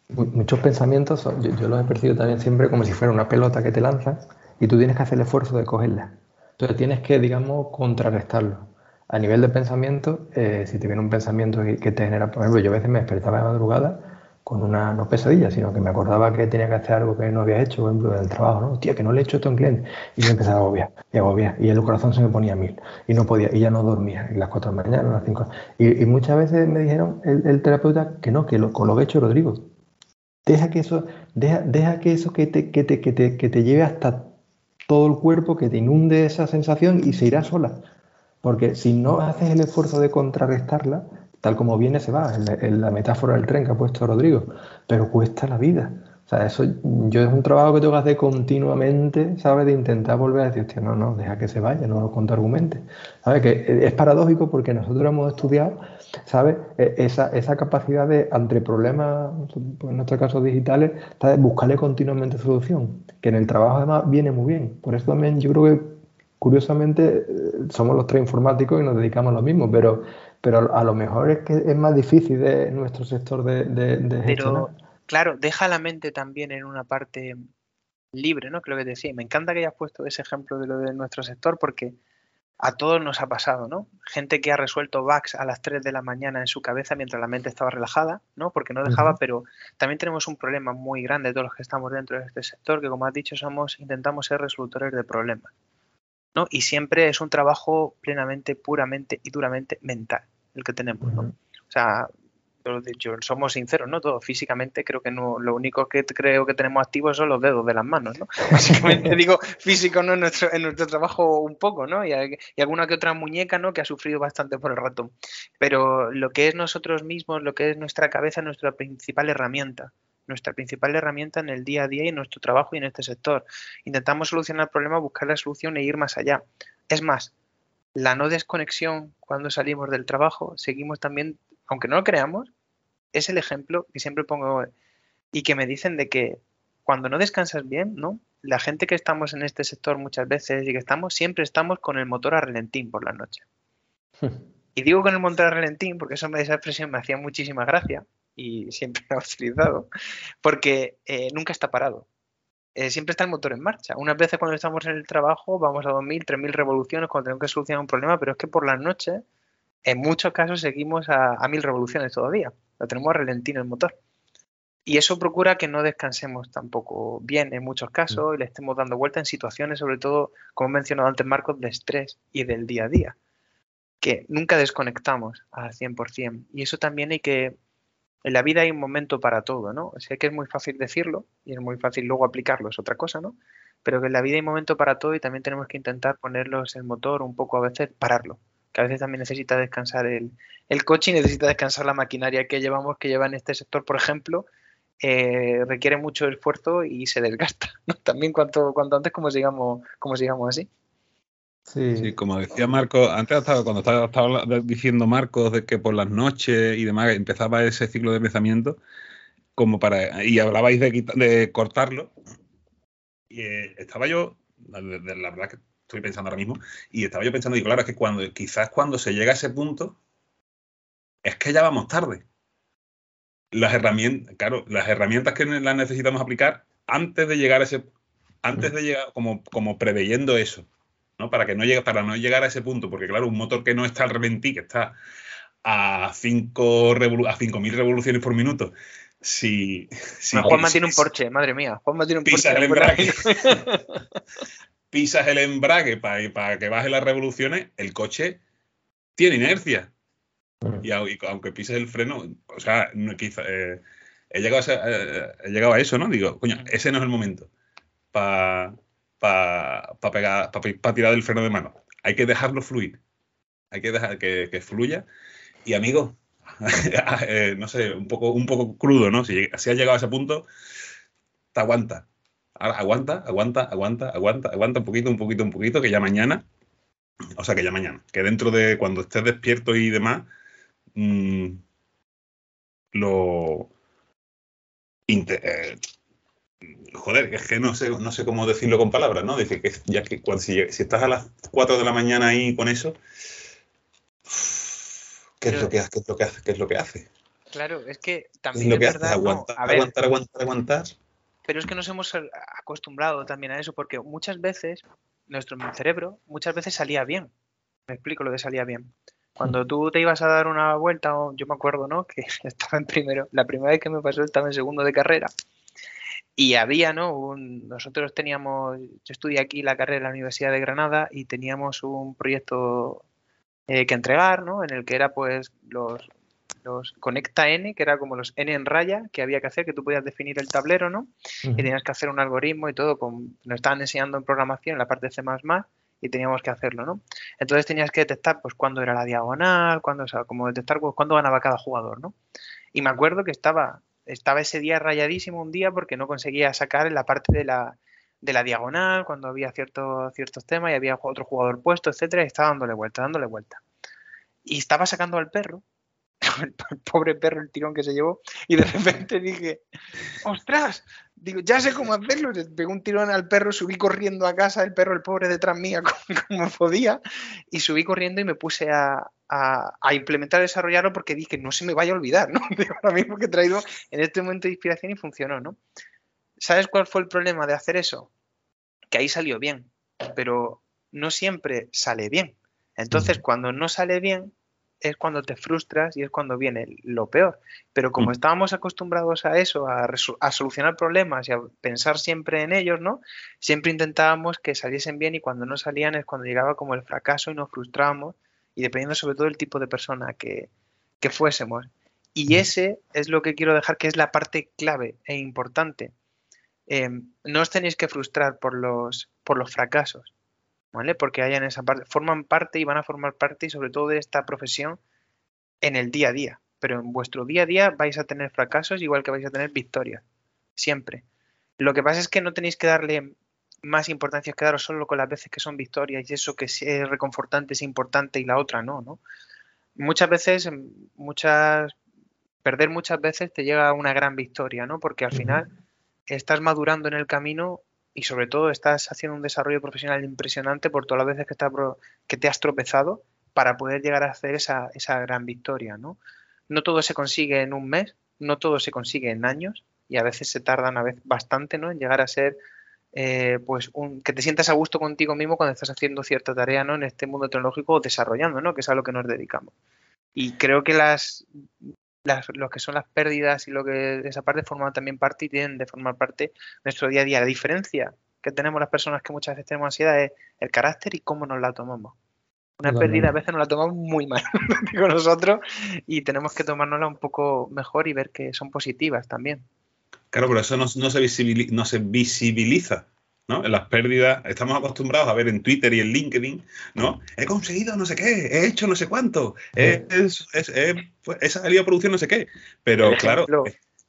mu- Muchos pensamientos, yo los he percibido también siempre como si fuera una pelota que te lanzan y tú tienes que hacer el esfuerzo de cogerla. Entonces tienes que, digamos, contrarrestarlo. A nivel de pensamiento, eh, si te viene un pensamiento que, que te genera, por ejemplo, yo a veces me despertaba de madrugada con una, no pesadilla, sino que me acordaba que tenía que hacer algo que no había hecho, por ejemplo, en el trabajo, ¿no? Tía, que no le he hecho esto a un cliente. Y me empezaba a agobiar, y agobiar, y el corazón se me ponía mil, y no podía, y ya no dormía, y las 4 de la mañana, las 5. Y, y muchas veces me dijeron el, el terapeuta que no, que lo, con lo que he hecho Rodrigo, Deja que eso, deja, deja que eso que te, que, te, que, te, que te lleve hasta todo el cuerpo, que te inunde esa sensación y se irá sola. Porque si no haces el esfuerzo de contrarrestarla, tal como viene se va, en la, metáfora del tren que ha puesto Rodrigo, pero cuesta la vida. O sea, eso yo es un trabajo que tengo que hacer continuamente, ¿sabes? De intentar volver a decir, hostia, no, no, deja que se vaya, no lo contraargumente. ¿Sabes? Que es paradójico porque nosotros hemos estudiado, ¿sabes? E- Esa, esa capacidad de, ante problemas, pues en nuestro caso digitales, ¿sabes? buscarle continuamente solución, que en el trabajo además viene muy bien. Por eso también yo creo que, curiosamente, eh, somos los tres informáticos y nos dedicamos a lo mismo, pero, pero a lo mejor es que es más difícil de nuestro sector de, de, de gestionar. Pero, claro, deja la mente también en una parte libre, ¿no? Que lo que decía. Me encanta que hayas puesto ese ejemplo de lo de nuestro sector porque a todos nos ha pasado, ¿no? Gente que ha resuelto bugs a las 3 de la mañana en su cabeza mientras la mente estaba relajada, ¿no? Porque no dejaba, pero también tenemos un problema muy grande todos los que estamos dentro de este sector, que como has dicho, somos, intentamos ser resolutores de problemas, ¿no? Y siempre es un trabajo plenamente, puramente y duramente mental el que tenemos, ¿no? O sea, yo somos sinceros, ¿no? Todos físicamente creo que no, lo único que creo que tenemos activos son los dedos de las manos, ¿no? Básicamente digo físico, ¿no? En nuestro, en nuestro trabajo un poco, ¿no? Y, y alguna que otra muñeca, ¿no? Que ha sufrido bastante por el ratón. Pero lo que es nosotros mismos, lo que es nuestra cabeza, es nuestra principal herramienta. Nuestra principal herramienta en el día a día y en nuestro trabajo y en este sector. Intentamos solucionar el problema, buscar la solución e ir más allá. Es más, la no desconexión cuando salimos del trabajo, seguimos también, aunque no lo creamos, es el ejemplo que siempre pongo y que me dicen de que cuando no descansas bien, ¿no? La gente que estamos en este sector muchas veces y que estamos, siempre estamos con el motor a relentín por la noche. Y digo con el motor a relentín porque eso, esa expresión me hacía muchísima gracia y siempre he utilizado, porque eh, nunca está parado. Eh, siempre está el motor en marcha. Unas veces cuando estamos en el trabajo vamos a 2.000, 3.000 revoluciones cuando tenemos que solucionar un problema, pero es que por las noches, en muchos casos, seguimos a, a 1.000 revoluciones todavía. Lo tenemos a relentín el motor. Y eso procura que no descansemos tampoco bien en muchos casos y le estemos dando vuelta en situaciones, sobre todo, como he mencionado antes, Marcos, de estrés y del día a día que nunca desconectamos al 100%. Y eso también hay que En la vida hay un momento para todo, ¿no? Sé que es muy fácil decirlo y es muy fácil luego aplicarlo, es otra cosa, ¿no? Pero que en la vida hay un momento para todo y también tenemos que intentar ponerlos el motor un poco a veces, pararlo. Que a veces también necesita descansar el, el coche y necesita descansar la maquinaria que llevamos, que lleva en este sector, por ejemplo, eh, requiere mucho esfuerzo y se desgasta. También cuanto, cuanto antes como sigamos, como sigamos así. Sí. como decía Marco, antes cuando estaba, diciendo Marcos de que por las noches y demás empezaba ese ciclo de pensamiento, como para, y hablabais de, de cortarlo, y eh, estaba yo, la, verdad que estoy pensando ahora mismo, y estaba yo pensando, y claro, es que cuando, quizás cuando se llega a ese punto, es que ya vamos tarde. Las herramientas, claro, las herramientas que las necesitamos aplicar antes de llegar a ese, antes de llegar, como, como preveyendo eso ¿no? Para que no llegue, para no llegar a ese punto, porque claro, un motor que no está al reventí, que está a 5 a 5000 revoluciones por minuto. Si, si Juanma tiene un Porsche, madre mía. Juanma tiene un pisas El embrague, pisas el embrague para, para que baje las revoluciones, el coche tiene inercia. Y, aunque pises el freno, o sea, no, quizá, eh, he, llegado a, eh, he llegado a eso, ¿no? Digo, coño, mm. ese no es el momento para para pegar, para tirar el freno de mano. Hay que dejarlo fluir. Hay que dejar que, fluya. Y amigo, eh, no sé, un poco, un poco crudo, ¿no? Si, si has llegado a ese punto, te aguanta. aguanta, aguanta, aguanta, aguanta, aguanta un poquito, un poquito, un poquito, que ya mañana, o sea, que ya mañana, que dentro de cuando estés despierto y demás, mm, lo, eh, joder, es que no sé, no sé cómo decirlo con palabras, ¿no? Dice que ya que cuando, si, estás a las 4 de la mañana ahí con eso, ¿qué, es, lo que, qué es lo que hace? ¿Qué es lo que hace? Claro, es que también es, verdad, aguantar, aguantar, aguantar, aguantar. Pero es que nos hemos acostumbrado también a eso, porque muchas veces nuestro cerebro, muchas veces salía bien. Me explico lo de salía bien. Cuando tú te ibas a dar una vuelta, yo me acuerdo, ¿no? Que estaba en primero, la primera vez que me pasó estaba en segundo de carrera y había, ¿no? nosotros teníamos, yo estudié aquí la carrera en la Universidad de Granada y teníamos un proyecto eh, que entregar, ¿no? En el que era pues los, los Conecta N, que era como los N en raya que había que hacer, que tú podías definir el tablero, ¿no? Y tenías que hacer un algoritmo y todo, con, nos estaban enseñando en programación en la parte de C++ y teníamos que hacerlo, ¿no? Entonces tenías que detectar pues cuándo era la diagonal, cuándo, o sea, como detectar pues, cuándo ganaba cada jugador, ¿no? Y me acuerdo que estaba estaba ese día rayadísimo un día porque no conseguía sacar en la parte de la, de la diagonal cuando había ciertos, ciertos temas y había otro jugador puesto, etcétera, y estaba dándole vuelta, dándole vuelta. Y estaba sacando al perro, el, pobre perro, el tirón que se llevó, y de repente dije, ¡ostras! Digo, ya sé cómo hacerlo. Le pegué un tirón al perro, subí corriendo a casa, el perro, el pobre detrás mía, como, podía, y subí corriendo y me puse a, a, implementar, desarrollarlo porque dije, no se me vaya a olvidar, ¿no? ahora mismo que he traído en este momento de inspiración y funcionó, ¿no? ¿Sabes cuál fue el problema de hacer eso? Que ahí salió bien, pero no siempre sale bien. Entonces, cuando no sale bien, es cuando te frustras y es cuando viene lo peor. Pero como estábamos acostumbrados a eso, a, a, solucionar problemas y a pensar siempre en ellos, ¿no? Siempre intentábamos que saliesen bien y cuando no salían es cuando llegaba como el fracaso y nos frustrábamos y dependiendo sobre todo del tipo de persona que, fuésemos. Y ese es lo que quiero dejar, que es la parte clave e importante. Em, no os tenéis que frustrar por los, por los fracasos, ¿vale? Porque hayan esa parte, forman parte y van a formar parte y sobre todo de esta profesión en el día a día. Pero en vuestro día a día vais a tener fracasos igual que vais a tener victorias, siempre. Lo que pasa es que no tenéis que darle más importancia quedaros solo con las veces que son victorias y eso que es reconfortante es importante y la otra no, ¿no? Muchas veces, muchas, perder muchas veces te llega a una gran victoria, ¿no? Porque al final estás madurando en el camino y sobre todo estás haciendo un desarrollo profesional impresionante por todas las veces que, estás, que te has tropezado para poder llegar a hacer esa, esa gran victoria, ¿no? No todo se consigue en un mes, no todo se consigue en años y a veces se tardan a veces bastante, ¿no? En llegar a ser eh, pues un, que te sientas a gusto contigo mismo cuando estás haciendo cierta tarea ¿no? en este mundo tecnológico o desarrollando, ¿no? que es a lo que nos dedicamos. Y creo que las, lo que son las pérdidas y lo que esa parte forman también parte y tienen de formar parte de nuestro día a día. La diferencia que tenemos las personas que muchas veces tenemos ansiedad es el carácter y cómo nos la tomamos. Una pérdida a veces nos la tomamos muy mal con nosotros y tenemos que tomárnosla un poco mejor y ver que son positivas también. Claro, pero eso no, se, visibiliza, no se visibiliza. ¿No? En las pérdidas estamos acostumbrados a ver en Twitter y en LinkedIn, ¿no? He conseguido no sé qué, he hecho no sé cuánto, he, salido a producción no sé qué. Pero claro,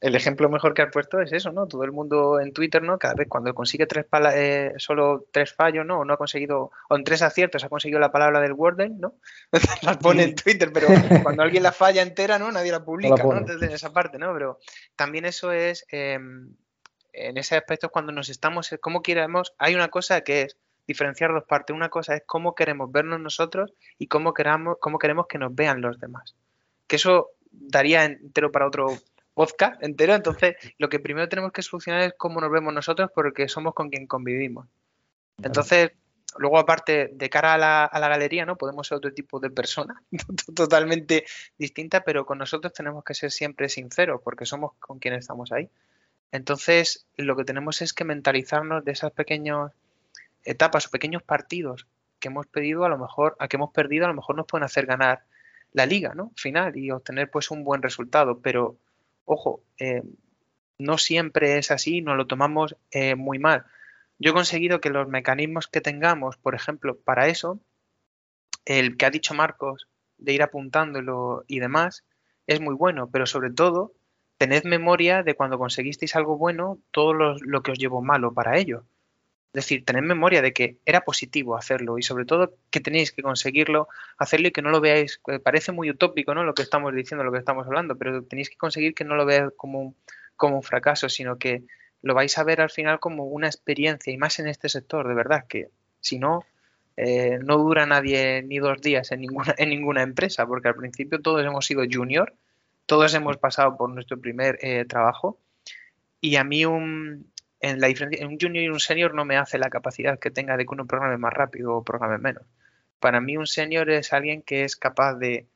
el ejemplo mejor que has puesto es eso, ¿no? Todo el mundo en Twitter, ¿no? Cada vez cuando consigue tres eh, solo tres fallos, ¿no? O no ha conseguido, o en tres aciertos ha conseguido la palabra del Wordle, ¿no? las pone en Twitter, pero cuando alguien la falla entera, ¿no? Nadie la publica, ¿no? Entonces, en esa parte, ¿no? Pero también eso es, em, en ese aspecto, cuando nos estamos, cómo queremos, hay una cosa que es diferenciar dos partes. Una cosa es cómo queremos vernos nosotros y cómo, queramos, cómo queremos que nos vean los demás. Que eso daría entero para otro podcast entero. Entonces, lo que primero tenemos que solucionar es cómo nos vemos nosotros porque somos con quien convivimos. Entonces, luego aparte, de cara a la, a la, galería, ¿no? Podemos ser otro tipo de persona, totalmente distinta, pero con nosotros tenemos que ser siempre sinceros porque somos con quien estamos ahí. Entonces, lo que tenemos es que mentalizarnos de esas pequeñas etapas o pequeños partidos que hemos pedido, a lo mejor, a que hemos perdido, a lo mejor nos pueden hacer ganar la liga, ¿no? Final y obtener pues un buen resultado, pero Ojo, eh, no siempre es así, nos lo tomamos eh, muy mal. Yo he conseguido que los mecanismos que tengamos, por ejemplo, para eso, el que ha dicho Marcos de ir apuntándolo y demás, es muy bueno, pero sobre todo, tened memoria de cuando conseguisteis algo bueno, todo lo que os llevó malo para ello. Es decir, tened memoria de que era positivo hacerlo y sobre todo que tenéis que conseguirlo, hacerlo y que no lo veáis, parece muy utópico ¿no? lo que estamos diciendo, lo que estamos hablando, pero tenéis que conseguir que no lo veáis como un, como un fracaso, sino que lo vais a ver al final como una experiencia y más en este sector, de verdad, que si no, eh, no dura nadie ni dos días en ninguna, en ninguna empresa, porque al principio todos hemos sido junior, todos hemos pasado por nuestro primer eh, trabajo y a mí un, en la diferencia, un junior y un senior no me hace la capacidad que tenga de que uno programe más rápido o programe menos. Para mí un senior es alguien que es capaz de,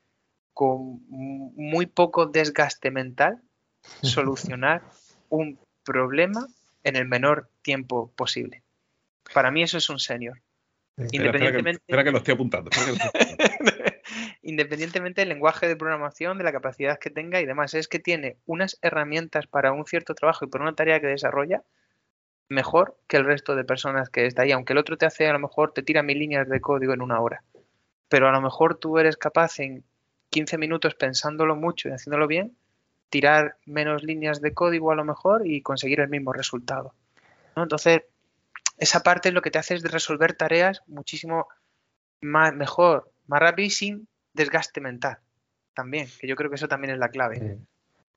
con muy poco desgaste mental, solucionar un problema en el menor tiempo posible. Para mí eso es un senior. Independientemente... Espera que, lo estoy apuntando. Independientemente del lenguaje de programación, de la capacidad que tenga y demás, es que tiene unas herramientas para un cierto trabajo y para una tarea que desarrolla mejor que el resto de personas que está ahí, aunque el otro te hace a lo mejor te tira mil líneas de código en una hora, pero a lo mejor tú eres capaz en 15 minutos pensándolo mucho y haciéndolo bien, tirar menos líneas de código a lo mejor y conseguir el mismo resultado. Entonces, esa parte lo que te hace es resolver tareas muchísimo más, mejor, más rápido y sin desgaste mental también, que yo creo que eso también es la clave.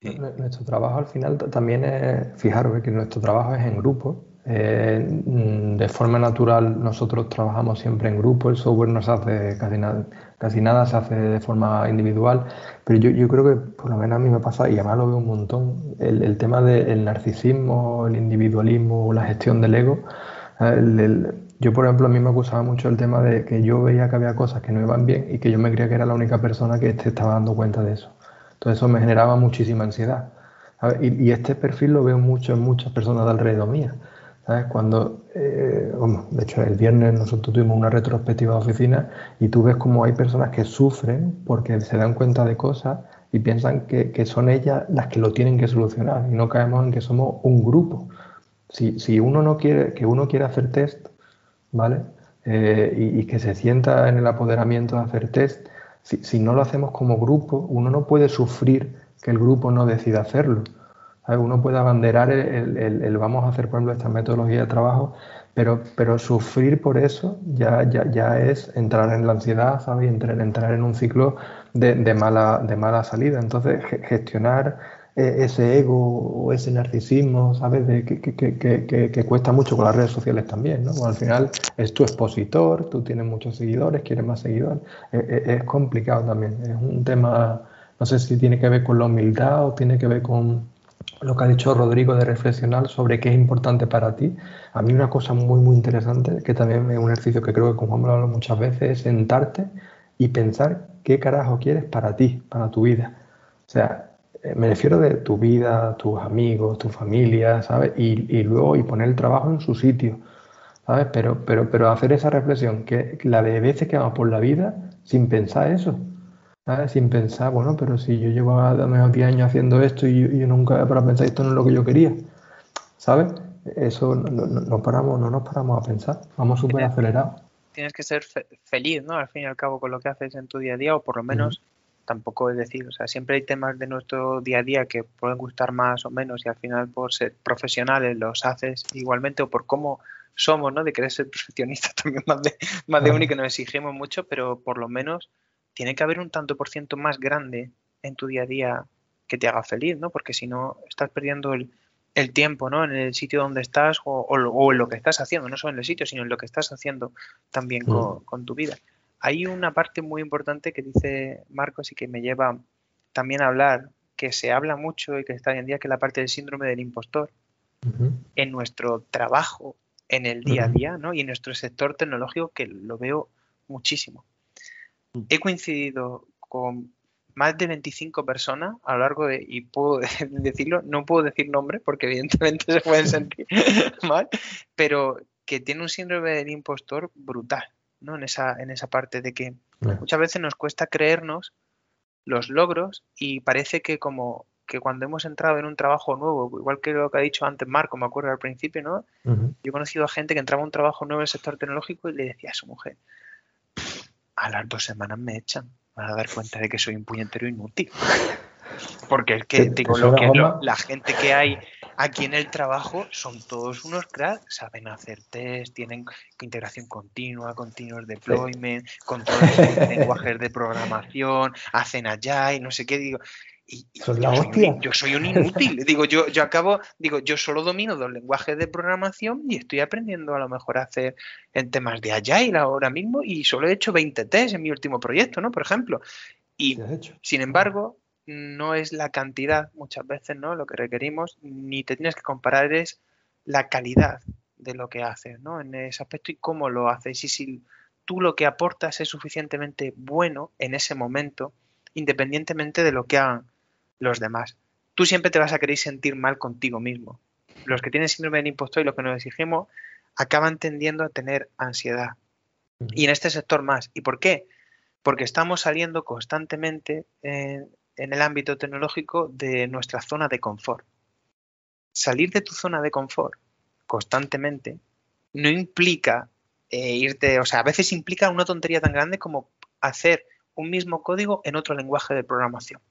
Nuestro trabajo al final también es, fijaros que nuestro trabajo es en grupo. Eh, mm, de forma natural nosotros trabajamos siempre en grupo, el software no se hace casi nada, casi nada se hace de forma individual, pero yo, yo creo que por lo menos a mí me pasa, y además lo veo un montón, el, tema del narcisismo, el individualismo, la gestión del ego. Yo, por ejemplo, a mí me acusaba mucho el tema de que yo veía que había cosas que no iban bien y que yo me creía que era la única persona que te estaba dando cuenta de eso. Entonces eso me generaba muchísima ansiedad. Y, este perfil lo veo mucho en muchas personas de alrededor mía. ¿sabes? Cuando, eh, de hecho, el viernes nosotros tuvimos una retrospectiva de oficina y tú ves como hay personas que sufren porque se dan cuenta de cosas y piensan que, son ellas las que lo tienen que solucionar y no caemos en que somos un grupo. Si, uno no quiere, que uno quiere hacer test, ¿vale? Eh, y, que se sienta en el apoderamiento de hacer test, si, no lo hacemos como grupo, uno no puede sufrir que el grupo no decida hacerlo. Uno puede abanderar el, vamos a hacer, por ejemplo, esta metodología de trabajo, pero, sufrir por eso ya, ya, es entrar en la ansiedad, ¿sabes? Entrar, entrar en un ciclo de, mala, salida. Entonces, gestionar ese ego o ese narcisismo, ¿sabes? De, que, que, que, cuesta mucho con las redes sociales también, ¿no? al final es tu expositor, tú tienes muchos seguidores, quieres más seguidores. E, e, es, complicado también. Es un tema, no sé si tiene que ver con la humildad o tiene que ver con lo que ha dicho Rodrigo de reflexionar sobre qué es importante para ti. A mí una cosa muy, muy interesante, que también es un ejercicio que creo que como hemos hablado muchas veces, es sentarte y pensar qué carajo quieres para ti, para tu vida. O sea, me refiero de tu vida, tus amigos, tu familia, ¿sabes? Y, luego y poner el trabajo en su sitio. ¿sabes? Pero, pero, pero hacer esa reflexión, que la de veces que vamos por la vida sin pensar eso, ¿sabes? Sin pensar, bueno, pero si yo llevo a menos 10 años haciendo esto y yo, nunca para pensar esto no es lo que yo quería, ¿sabes? Eso no, paramos, no nos paramos a pensar, vamos súper acelerados. Tienes que ser feliz, ¿no? Al fin y al cabo con lo que haces en tu día a día, o por lo menos tampoco es decir, o sea, siempre hay temas de nuestro día a día que pueden gustar más o menos y al final por ser profesionales los haces igualmente o por cómo somos, ¿no? De querer ser perfeccionistas también más de, más de uno y que nos exigimos mucho, pero por lo menos tiene que haber un tanto por ciento más grande en tu día a día que te haga feliz, ¿no? Porque si no, estás perdiendo el, tiempo, ¿no? En el sitio donde estás o, en lo que estás haciendo, no solo en el sitio, sino en lo que estás haciendo también con, con tu vida. Hay una parte muy importante que dice Marcos y que me lleva también a hablar, que se habla mucho y que está hoy en día, que es la parte del síndrome del impostor. En nuestro trabajo, en el día a día, ¿no? Y en nuestro sector tecnológico, que lo veo muchísimo. Mm. He coincidido con más de 25 personas a lo largo de, y puedo decirlo, no puedo decir nombre porque evidentemente se pueden sentir mal, pero que tiene un síndrome del impostor brutal. ¿No? En esa, en esa parte de que muchas veces nos cuesta creernos los logros y parece que como que cuando hemos entrado en un trabajo nuevo, igual que lo que ha dicho antes Marco, me acuerdo al principio, ¿no? Yo he conocido a gente que entraba a un trabajo nuevo en el sector tecnológico y le decía a su mujer, a las dos semanas me echan, van a dar cuenta de que soy un puñetero inútil. Porque es que, digo, lo que, la gente que hay aquí en el trabajo son todos unos cracks, saben hacer test, tienen integración continua, continuous deployment, controles de lenguajes de programación, hacen allá y no sé qué, digo. Y, la yo. Soy, yo soy un inútil. digo, yo, yo acabo, digo, yo solo domino dos lenguajes de programación y estoy aprendiendo a lo mejor a hacer en temas de Agile ahora mismo y solo he hecho 20 tests en mi último proyecto, ¿no? Por ejemplo. Y sin embargo, no es la cantidad muchas veces, ¿no? Lo que requerimos, ni te tienes que comparar es la calidad de lo que haces, ¿no? En ese aspecto y cómo lo haces. Y si tú lo que aportas es suficientemente bueno en ese momento, independientemente de lo que hagan los demás. Tú siempre te vas a querer sentir mal contigo mismo. Los que tienen síndrome del impostor y lo que nos exigimos acaban tendiendo a tener ansiedad. Y en este sector más. ¿Y por qué? Porque estamos saliendo constantemente en el ámbito tecnológico de nuestra zona de confort. Salir de tu zona de confort constantemente no implica eh, irte, o sea, a veces implica una tontería tan grande como hacer un mismo código en otro lenguaje de programación.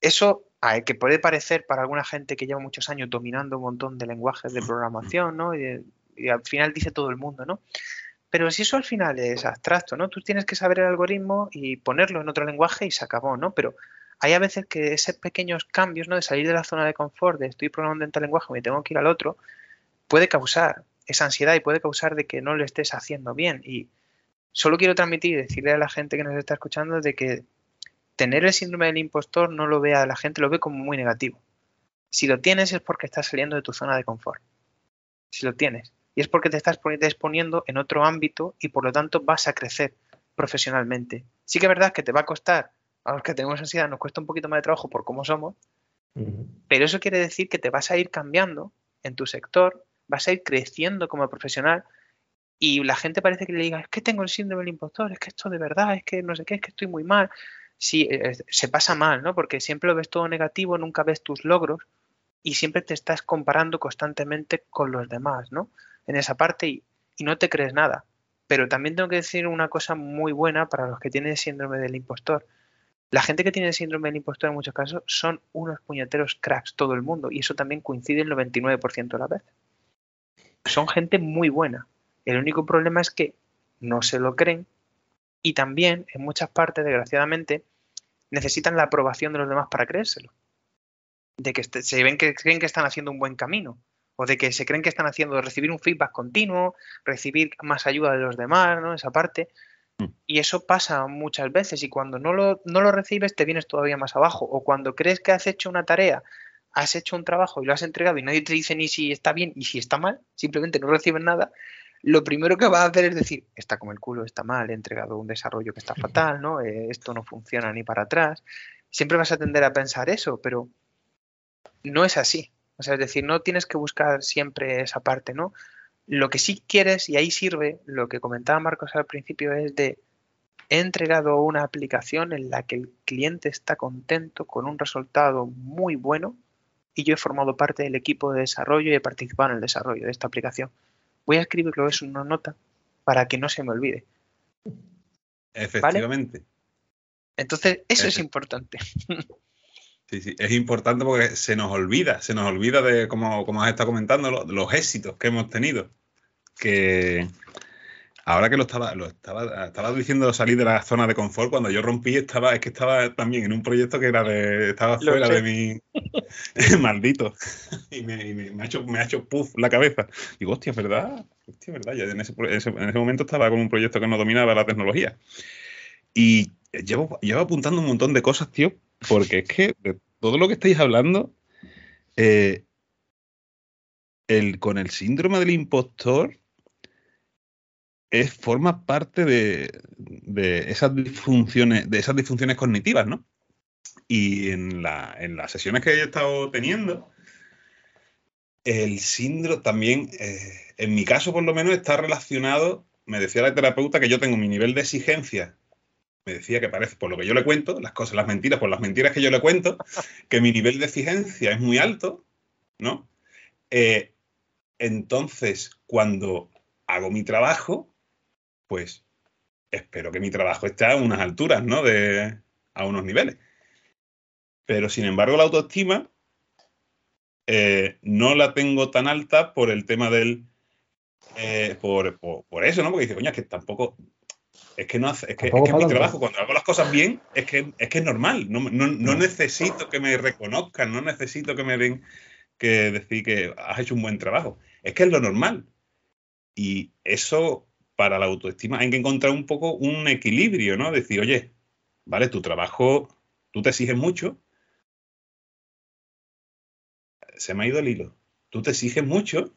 Eso, que puede parecer para alguna gente que lleva muchos años dominando un montón de lenguajes de programación, ¿no? Y, y al final dice todo el mundo, ¿no? Pero si eso al final es abstracto, ¿no? Tú tienes que saber el algoritmo y ponerlo en otro lenguaje y se acabó, ¿no? Pero hay a veces que esos pequeños cambios, ¿no? De salir de la zona de confort, de estoy programando en tal lenguaje, me tengo que ir al otro, puede causar esa ansiedad y puede causar de que no lo estés haciendo bien. Y solo quiero transmitir decirle a la gente que nos está escuchando de que tener el síndrome del impostor no lo vea la gente, lo ve como muy negativo. Si lo tienes es porque estás saliendo de tu zona de confort. Si lo tienes. Y es porque te estás exponiendo en otro ámbito y por lo tanto vas a crecer profesionalmente. Sí que es verdad que te va a costar a los que tenemos ansiedad nos cuesta un poquito más de trabajo por cómo somos, pero eso quiere decir que te vas a ir cambiando en tu sector, vas a ir creciendo como profesional y la gente parece que le diga, es que tengo el síndrome del impostor, es que esto de verdad, es que no sé qué, es que estoy muy mal. Sí, eh, se pasa mal, ¿no? Porque siempre lo ves todo negativo, nunca ves tus logros y siempre te estás comparando constantemente con los demás, ¿no? En esa parte y, no te crees nada. Pero también tengo que decir una cosa muy buena para los que tienen síndrome del impostor la gente que tiene el síndrome del impostor en muchos casos son unos puñeteros cracks, todo el mundo, y eso también coincide el 99% de la vez. Son gente muy buena. El único problema es que no se lo creen y también, en muchas partes, desgraciadamente, necesitan la aprobación de los demás para creérselo. De que se ven que creen que están haciendo un buen camino o de que se creen que están haciendo recibir un feedback continuo, recibir más ayuda de los demás, ¿no? Esa parte. Mm. Y eso pasa muchas veces y cuando no lo, no lo recibes te vienes todavía más abajo. O cuando crees que has hecho una tarea, has hecho un trabajo y lo has entregado y nadie te dice ni si está bien ni si está mal, simplemente no recibes nada, lo primero que vas a hacer es decir, está como el culo, está mal, he entregado un desarrollo que está fatal, ¿no? Eh, esto no funciona ni para atrás. Siempre vas a tender a pensar eso, pero no es así. O sea, es decir, no tienes que buscar siempre esa parte, ¿no? Lo que sí quieres, y ahí sirve, lo que comentaba Marcos al principio, es de he entregado una aplicación en la que el cliente está contento con un resultado muy bueno y yo he formado parte del equipo de desarrollo y he participado en el desarrollo de esta aplicación. Voy a escribirlo eso en una nota para que no se me olvide. Efectivamente. Entonces, eso es importante. Sí, sí, es importante porque se nos olvida, se nos olvida de, como, como has estado comentando, los, éxitos que hemos tenido. Que ahora que lo estaba, lo estaba, estaba diciendo salir de la zona de confort, cuando yo rompí, estaba, es que estaba también en un proyecto que era de, estaba fuera de mi maldito. Y, me, ha hecho, me ha hecho puff la cabeza. Digo, hostia, ¿verdad? Hostia, ¿verdad? Ya en ese, en ese momento estaba con un proyecto que no dominaba la tecnología. Y llevo, llevo apuntando un montón de cosas, tío, porque es que de todo lo que estáis hablando, eh, el, con el síndrome del impostor, es, forma parte de, esas disfunciones, de esas disfunciones cognitivas, ¿no? Y en, las sesiones que he estado teniendo, el síndrome también, eh, en mi caso por lo menos, está relacionado, me decía la terapeuta que yo tengo mi nivel de exigencia me decía que parece, por lo que yo le cuento, las cosas, las mentiras, por las mentiras que yo le cuento, que mi nivel de exigencia es muy alto, ¿no? Eh, entonces, cuando hago mi trabajo, pues espero que mi trabajo esté a unas alturas, ¿no? De, a unos niveles. Pero, sin embargo, la autoestima eh, no la tengo tan alta por el tema del... Eh, por, por, eso, ¿no? Porque dice, coño, es que tampoco es que no hace, es que, es que mi trabajo, cuando hago las cosas bien, es que es, que es normal. No, no, no, necesito que me reconozcan, no necesito que me den que decir que has hecho un buen trabajo. Es que es lo normal. Y eso, para la autoestima, hay que encontrar un poco un equilibrio, ¿no? Decir, oye, vale, tu trabajo, tú te exiges mucho. Se me ha ido el hilo. Tú te exiges mucho,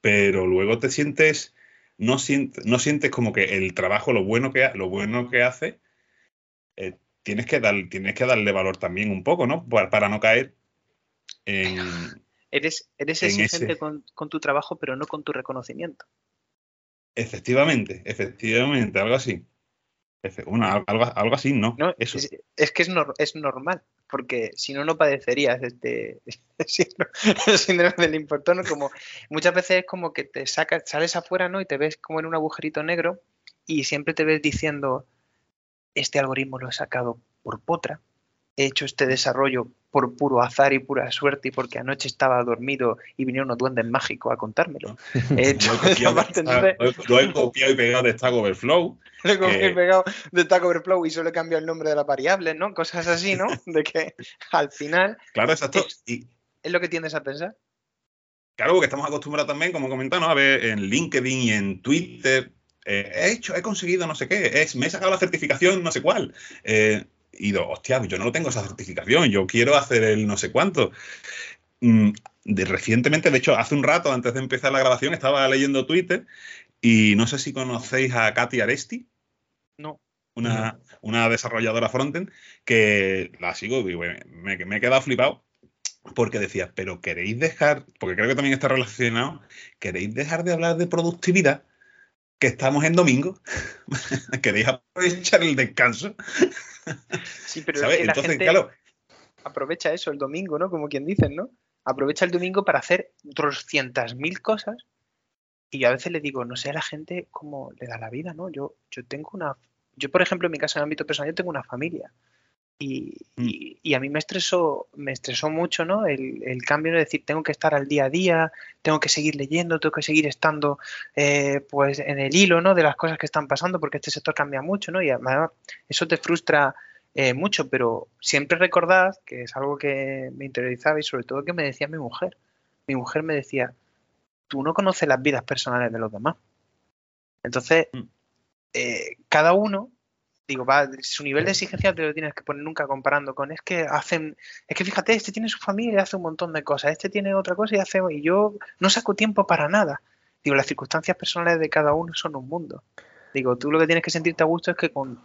pero luego te sientes no, no sientes como que el trabajo, lo bueno que, lo bueno que hace, eh, tienes, que dar, tienes que darle valor también un poco, ¿no? Para, no caer en... Eres, eres exigente con, tu trabajo, pero no con tu reconocimiento. Efectivamente, efectivamente, algo así. Algo, así, ¿no? Eso. Es, que es, es normal porque si no, no padecerías este, síndrome del importón. Como, muchas veces es como que te sacas, sales afuera ¿no? y te ves como en un agujerito negro y siempre te ves diciendo, este algoritmo lo he sacado por potra, he hecho este desarrollo por puro azar y pura suerte y porque anoche estaba dormido y vinieron unos duendes mágicos a contármelo. He hecho lo, he copiado y pegado de Stack Overflow. Lo he copiado y pegado de Stack Overflow y solo he cambiado el nombre de la variable, ¿no? Cosas así, ¿no? De que al final... Claro, exacto. Es, y... es lo que tiendes a pensar. Claro, porque estamos acostumbrados también, como comentaba, a ver en LinkedIn y en Twitter, eh, he hecho, he conseguido no sé qué, es, me he sacado la certificación no sé cuál. Eh, y digo, hostia, yo no tengo esa certificación, yo quiero hacer el no sé cuánto. Mm, de, recientemente, de hecho, hace un rato, antes de empezar la grabación, estaba leyendo Twitter y no sé si conocéis a Katy Aresti. No. Una, una desarrolladora frontend que la sigo y me, me he quedado flipado porque decía, pero queréis dejar, porque creo que también está relacionado, queréis dejar de hablar de productividad, que estamos en domingo, queréis aprovechar el descanso. Sí, pero Es que la gente aprovecha eso el domingo, ¿no? Como quien dicen, ¿no? Aprovecha el domingo para hacer 200.000 cosas y a veces le digo, no sé a la gente cómo le da la vida, ¿no? Yo, yo tengo una... Yo, por ejemplo, en mi caso, en el ámbito personal, yo tengo una familia. Mm. Y, a mí me estresó, me estresó mucho ¿no? El, cambio de decir, tengo que estar al día a día, tengo que seguir leyendo, tengo que seguir estando eh, pues en el hilo ¿no? de las cosas que están pasando, porque este sector cambia mucho, ¿no? Y además eso te frustra eh, mucho, pero siempre recordad, que es algo que me interiorizaba y sobre todo que me decía mi mujer. Mi mujer me decía, tú no conoces las vidas personales de los demás. Entonces, mm. eh, cada uno digo, va, su nivel de exigencia te lo tienes que poner nunca comparando con, es que hacen, es que fíjate, este tiene su familia y hace un montón de cosas, este tiene otra cosa y hace, y yo no saco tiempo para nada. Digo, las circunstancias personales de cada uno son un mundo. Digo, tú lo que tienes que sentirte a gusto es que con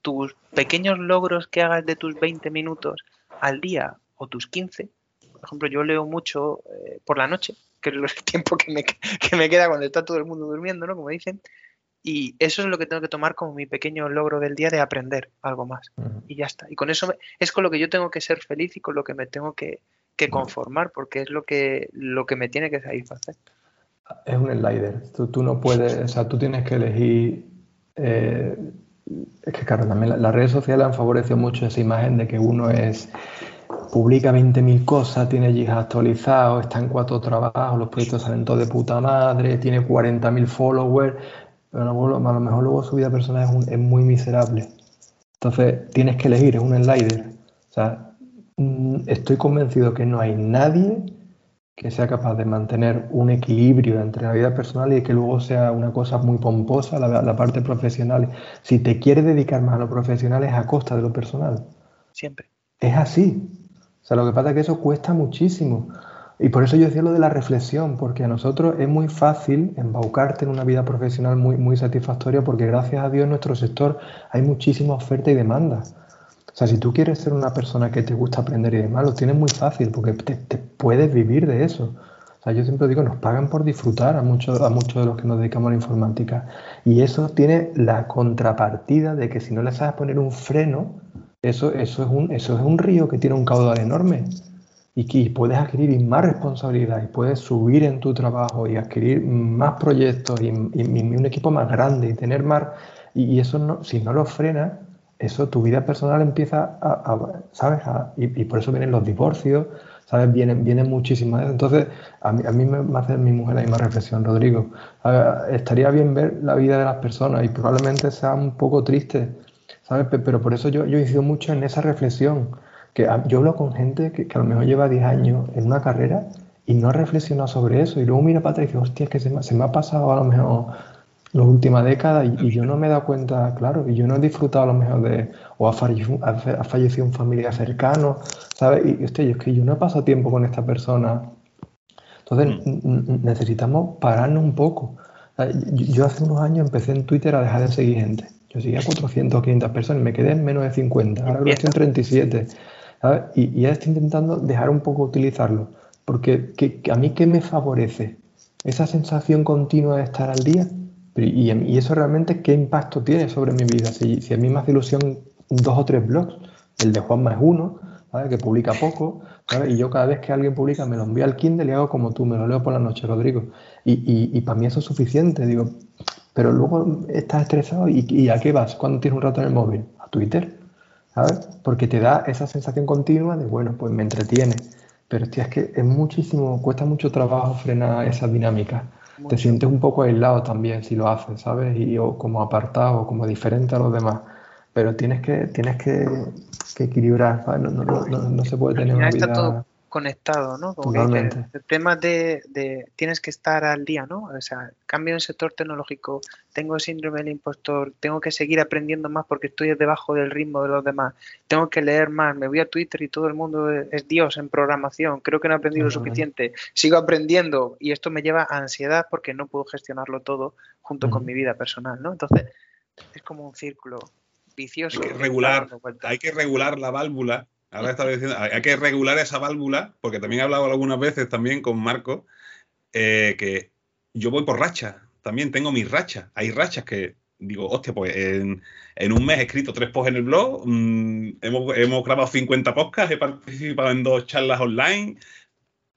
tus pequeños logros que hagas de tus 20 minutos al día o tus 15, por ejemplo, yo leo mucho eh, por la noche, que es el tiempo que me, que me queda cuando está todo el mundo durmiendo, ¿no? Como dicen. Y eso es lo que tengo que tomar como mi pequeño logro del día de aprender algo más. Y ya está. Y con eso es con lo que yo tengo que ser feliz y con lo que me tengo que, conformar, porque es lo que, lo que me tiene que satisfacer. Es un slider. Tú, tú no puedes, o sea, tú tienes que elegir. Eh, es que, claro, también las redes sociales han favorecido mucho esa imagen de que uno es publica 20.000 cosas, tiene GIS actualizado, está en cuatro trabajos, los proyectos salen todos de puta madre, tiene 40.000 followers, pero a lo mejor luego su vida personal es, muy miserable. Entonces tienes que elegir, es un slider. O sea, mm, estoy convencido que no hay nadie que sea capaz de mantener un equilibrio entre la vida personal y que luego sea una cosa muy pomposa la, la parte profesional. Si te quieres dedicar más a lo profesional es a costa de lo personal. Siempre. Es así. O sea, lo que pasa es que eso cuesta muchísimo. Y por eso yo decía lo de la reflexión, porque a nosotros es muy fácil embaucarte en una vida profesional muy, muy satisfactoria, porque gracias a Dios en nuestro sector hay muchísima oferta y demanda. O sea, si tú quieres ser una persona que te gusta aprender y demás, lo tienes muy fácil, porque te, puedes vivir de eso. O sea, yo siempre digo, nos pagan por disfrutar a muchos, a muchos de los que nos dedicamos a la informática. Y eso tiene la contrapartida de que si no le sabes poner un freno, eso, eso, es un, eso es un río que tiene un caudal enorme y que puedes adquirir más responsabilidad y puedes subir en tu trabajo y adquirir más proyectos y, un equipo más grande y tener más... Y, eso, si no lo frenas, eso tu vida personal empieza a, ¿sabes? y, por eso vienen los divorcios, ¿sabes? Vienen, vienen muchísimas. Entonces, a mí, a mí me hace mi mujer la misma reflexión, Rodrigo. estaría bien ver la vida de las personas y probablemente sea un poco triste, ¿sabes? Pero por eso yo, yo incido mucho en esa reflexión que yo hablo con gente que, a lo mejor lleva 10 años en una carrera y no ha reflexionado sobre eso y luego mira para atrás y dice, hostia, es que se me, se me ha pasado a lo mejor la última década y, yo no me he dado cuenta, claro, y yo no he disfrutado a lo mejor de, o ha fallecido, ha fallecido un familiar cercano, ¿sabes? Y hostia, es que yo no he pasado tiempo con esta persona. Entonces mm. necesitamos pararnos un poco. Yo hace unos años empecé en Twitter a dejar de seguir gente. Yo seguía 400 o 500 personas y me quedé en menos de 50. Ahora estoy en 37. Y, ya estoy intentando dejar un poco utilizarlo, porque a mí qué me favorece esa sensación continua de estar al día y, eso realmente qué impacto tiene sobre mi vida. Si, a mí me hace ilusión dos o tres blogs, el de Juanma es uno, que publica poco, y yo cada vez que alguien publica me lo envío al Kindle y hago como tú, me lo leo por la noche, Rodrigo. Y, y para mí eso es suficiente, digo, pero luego estás estresado y, y ¿a qué vas cuando tienes un rato en el móvil? A Twitter. ¿Sabes? Porque te da esa sensación continua de, bueno, pues me entretiene. Pero hostia, es que es muchísimo, cuesta mucho trabajo frenar esa dinámica. Te sientes un poco aislado también si lo haces, ¿sabes? Y o como apartado, como diferente a los demás. Pero tienes que, tienes que, equilibrar, No, no, no, no, se puede tener una vida conectado, ¿no? el, tema de, tienes que estar al día, ¿no? O sea, cambio en sector tecnológico, tengo síndrome del impostor, tengo que seguir aprendiendo más porque estoy debajo del ritmo de los demás, tengo que leer más, me voy a Twitter y todo el mundo es, Dios en programación, creo que no he aprendido lo suficiente, sigo aprendiendo y esto me lleva a ansiedad porque no puedo gestionarlo todo junto con mi vida personal, ¿no? Entonces, es como un círculo vicioso. Hay que regular, hay que regular la válvula Ahora estaba diciendo, hay que regular esa válvula, porque también he hablado algunas veces también con Marco, eh, que yo voy por racha, también tengo mis rachas. Hay rachas que digo, hostia, pues en, un mes he escrito tres posts en el blog, mm, hemos, grabado 50 podcasts, he participado en dos charlas online,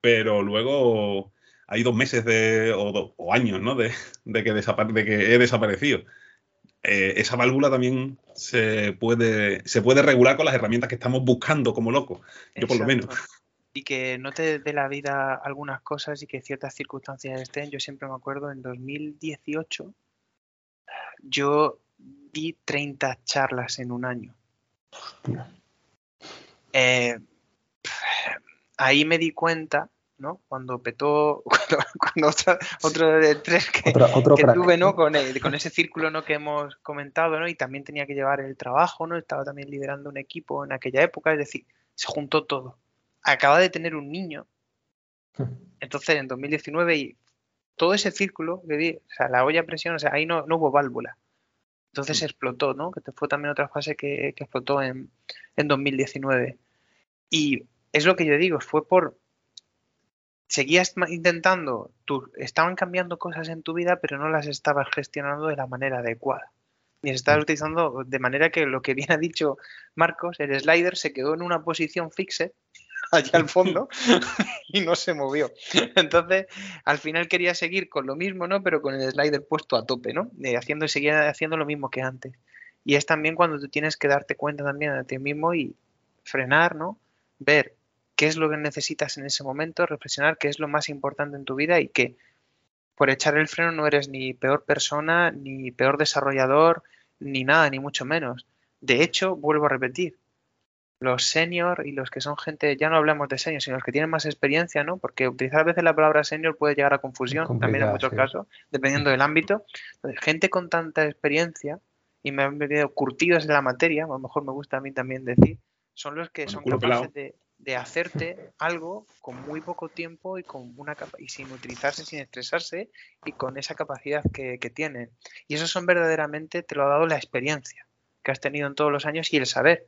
pero luego hay dos meses de, o, años, ¿no? De, de que he desaparecido. Eh, esa válvula también se puede, se puede regular con las herramientas que estamos buscando como locos, yo por lo menos. Y que no te dé la vida algunas cosas y que ciertas circunstancias estén. Yo siempre me acuerdo, en 2018 yo di 30 charlas en un año. Eh, ahí me di cuenta cuando petó, cuando, otro de tres que, tuve, ¿no? Con, con, ese círculo, ¿no? Que hemos comentado, ¿no? Y también tenía que llevar el trabajo, ¿no? Estaba también liderando un equipo en aquella época, es decir, se juntó todo. Acaba de tener un niño, entonces en 2019 y todo ese círculo, que o sea, la olla a presión, o sea, ahí no, no hubo válvula. Entonces explotó, ¿no? Que fue también otra fase que, que explotó en, en 2019. Y es lo que yo digo, fue por, seguías intentando, tú, estaban cambiando cosas en tu vida, pero no las estabas gestionando de la manera adecuada. Y estabas utilizando de manera que lo que bien ha dicho Marcos, el slider se quedó en una posición fixe allá al fondo y no se movió. Entonces, al final quería seguir con lo mismo, ¿no? Pero con el slider puesto a tope, ¿no? haciendo, seguir haciendo lo mismo que antes. Y es también cuando tú tienes que darte cuenta también de ti mismo y frenar, ¿no? Ver qué es lo que necesitas en ese momento, reflexionar qué es lo más importante en tu vida y que por echar el freno no eres ni peor persona, ni peor desarrollador, ni nada, ni mucho menos. De hecho, vuelvo a repetir, los senior y los que son gente, ya no hablamos de senior, sino los que tienen más experiencia, ¿no? Porque utilizar a veces la palabra senior puede llegar a confusión, también en muchos casos, dependiendo del ámbito. gente con tanta experiencia y me han venido curtidos en la materia, a lo mejor me gusta a mí también decir, son los que son capaces de, hacerte algo con muy poco tiempo y con una y sin utilizarse, sin estresarse y con esa capacidad que, que tienen. Y eso son verdaderamente, te lo ha dado la experiencia que has tenido en todos los años y el saber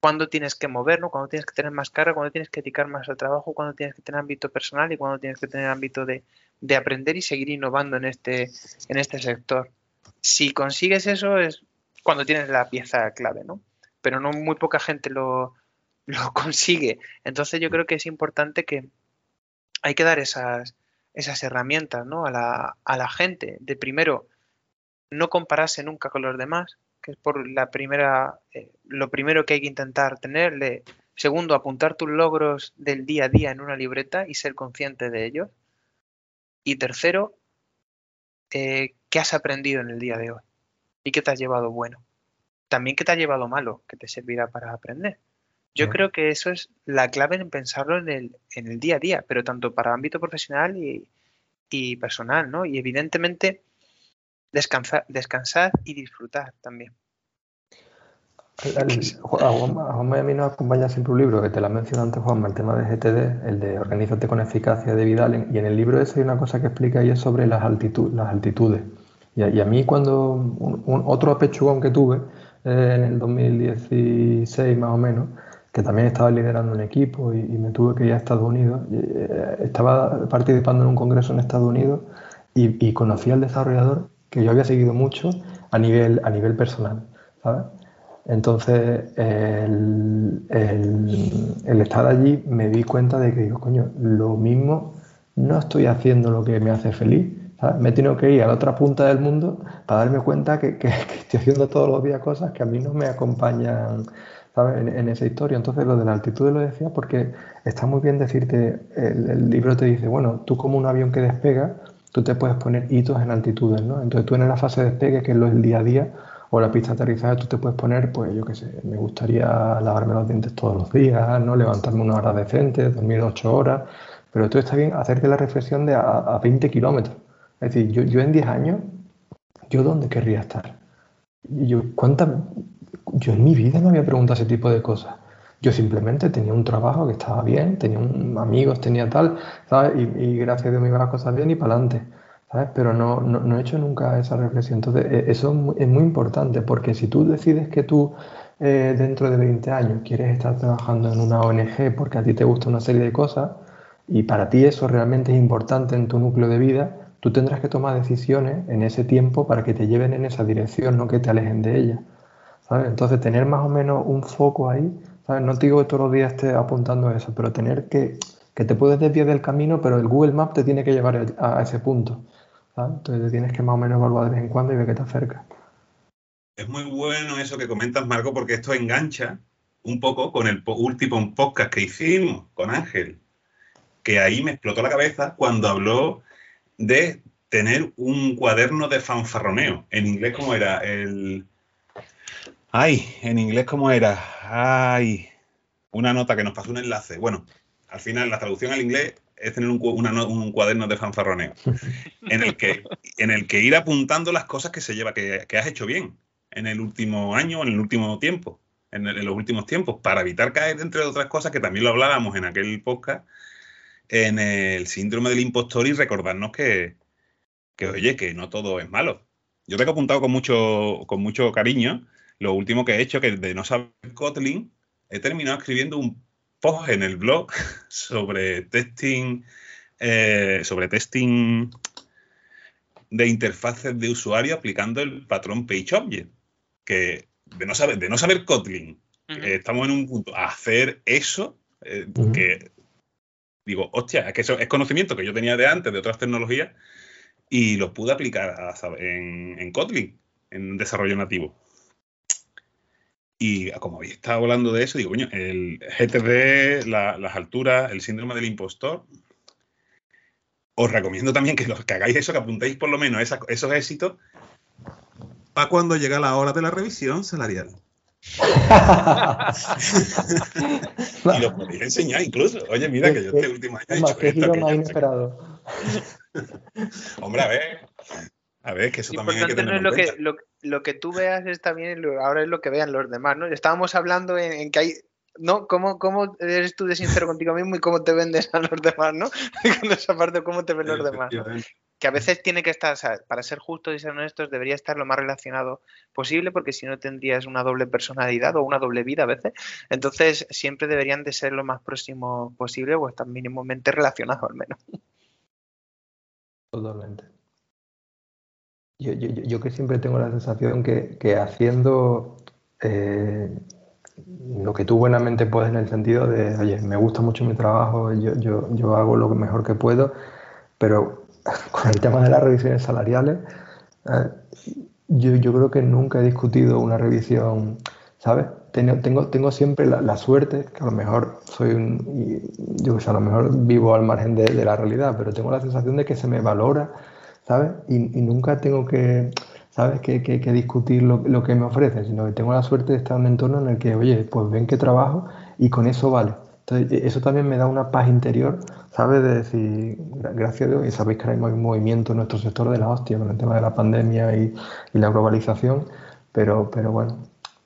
cuándo tienes que moverlo, cuándo tienes que tener más carga, cuándo tienes que dedicar más al trabajo, cuándo tienes que tener ámbito personal y cuándo tienes que tener ámbito de, aprender y seguir innovando en este, en este sector. Si consigues eso es cuando tienes la pieza clave, ¿no? Pero no muy poca gente lo, lo consigue. Entonces yo creo que es importante que hay que dar esas, esas herramientas ¿no? a, la, a la gente. De primero, no compararse nunca con los demás, que es por la primera, eh, lo primero que hay que intentar tener. segundo, apuntar tus logros del día a día en una libreta y ser consciente de ellos. Y tercero, eh, ¿qué has aprendido en el día de hoy? ¿Y qué te has llevado bueno? También qué te ha llevado malo, que te servirá para aprender. Yo creo que eso es la clave en pensarlo en el, en el día a día, pero tanto para ámbito profesional y, y personal, ¿no? Y evidentemente descansar, descansar y disfrutar también. a, Juanma, y a mí nos acompaña siempre un libro que te la mencionado antes, Juanma, el tema de GTD, el de Organízate con eficacia de Vidal. Y en el libro ese hay una cosa que explica y es sobre las, las altitudes. Y a, mí, cuando un, otro apechugón que tuve eh, en el 2016 más o menos, que también estaba liderando un equipo y, me tuve que ir a Estados Unidos, eh, estaba participando en un congreso en Estados Unidos y, y conocí al desarrollador que yo había seguido mucho a nivel, a nivel personal, ¿sabes? Entonces, el, estar allí me di cuenta de que digo, coño, lo mismo no estoy haciendo lo que me hace feliz. ¿sabes? Me he tenido que ir a la otra punta del mundo para darme cuenta que, estoy haciendo todos los días cosas que a mí no me acompañan En, esa historia. Entonces, lo de la altitud lo decía porque está muy bien decirte, el, libro te dice, bueno, tú como un avión que despega, tú te puedes poner hitos en altitudes, ¿no? Entonces tú en la fase de despegue, que es lo del día a día, o la pista de aterrizaje, tú te puedes poner, pues yo qué sé, me gustaría lavarme los dientes todos los días, ¿no? Levantarme una hora decente, dormir ocho horas, pero tú está bien hacerte la reflexión de a, 20 kilómetros. Es decir, yo, yo en 10 años, ¿yo dónde querría estar? Yo, ¿cuántas, yo en mi vida no había preguntado ese tipo de cosas. Yo simplemente tenía un trabajo que estaba bien, tenía amigos, tenía tal, ¿sabes? Y, gracias a Dios me iban las cosas bien y para adelante, ¿sabes? Pero no, no, he hecho nunca esa reflexión. Entonces, e, eso es muy, importante porque si tú decides que tú eh, dentro de 20 años quieres estar trabajando en una ONG porque a ti te gusta una serie de cosas y para ti eso realmente es importante en tu núcleo de vida, tú tendrás que tomar decisiones en ese tiempo para que te lleven en esa dirección, no que te alejen de ella. ¿sabes? Entonces, tener más o menos un foco ahí no te digo que todos los días estés apuntando a eso, pero tener que, que te puedes desviar del camino, pero el Google Maps te tiene que llevar a, ese punto. Entonces te tienes que más o menos evaluar de vez en cuando y ver que te acerca. Es muy bueno eso que comentas, Marco, porque esto engancha un poco con el último podcast que hicimos con Ángel, que ahí me explotó la cabeza cuando habló de tener un cuaderno de fanfarroneo. En inglés, ¿cómo era? El Ay, en inglés, ¿cómo era? Ay, una nota que nos pasó un enlace. Bueno, al final la traducción al inglés es tener un, cuaderno de fanfarroneo en el, que, en el que ir apuntando las cosas que se lleva, que, has hecho bien en el último año, en el último tiempo, en, los últimos tiempos, para evitar caer, entre otras cosas, que también lo hablábamos en aquel podcast, en el síndrome del impostor y recordarnos que, que oye, que no todo es malo. Yo tengo apuntado con mucho, con mucho cariño lo último que he hecho, que de no saber Kotlin, he terminado escribiendo un posts en el blog sobre testing, eh, sobre testing de interfaces de usuario aplicando el patrón PageObject, que de no saber, de no saber Kotlin, estamos en un punto, hacer eso, eh, que digo, hostia, es que eso es conocimiento que yo tenía de antes de otras tecnologías y los pude aplicar en, en Kotlin, en desarrollo nativo. Y como habéis estado hablando de eso, digo, coño, el GTD, las alturas, el síndrome del impostor, os recomiendo también que, los, que hagáis eso, que apuntéis por lo menos esos éxitos para cuando llega la hora de la revisión salarial. y lo podéis enseñar incluso. Oye, mira que yo este último año he esto. Que inesperado. Hombre, a ver. A ver, que eso también hay que tener lo, que, lo, que tú veas está bien, ahora es lo que vean los demás, ¿no? Estábamos hablando en, que hay ¿no? ¿Cómo, ¿Cómo, eres tú de sincero contigo mismo y cómo te vendes a los demás, ¿no? Con esa parte, ¿cómo te ven los demás? Que a veces tiene que estar, o sea, para ser justos y ser honestos, debería estar lo más relacionado posible, porque si no tendrías una doble personalidad o una doble vida a veces. Entonces, siempre deberían de ser lo más próximo posible o estar mínimamente relacionados al menos. Totalmente. Yo, yo, yo que siempre tengo la sensación que, que haciendo eh, lo que tú buenamente puedes en el sentido de, oye, me gusta mucho mi trabajo, yo, yo, yo hago lo mejor que puedo, pero con el tema de las revisiones salariales, eh, yo, yo, creo que nunca he discutido una revisión, ¿sabes? Tengo, tengo, tengo siempre la, suerte, que a lo mejor soy un, yo a lo mejor vivo al margen de, la realidad, pero tengo la sensación de que se me valora, ¿sabes? y, nunca tengo que ¿sabes? Que, que, que discutir lo, lo, que me ofrecen, sino que tengo la suerte de estar en un entorno en el que, oye, pues ven que trabajo y con eso vale. Entonces, e, eso también me da una paz interior, ¿sabes? De decir, gracias a Dios, y sabéis que hay un movimiento en nuestro sector de la hostia con el tema de la pandemia y, y la globalización, pero, pero bueno,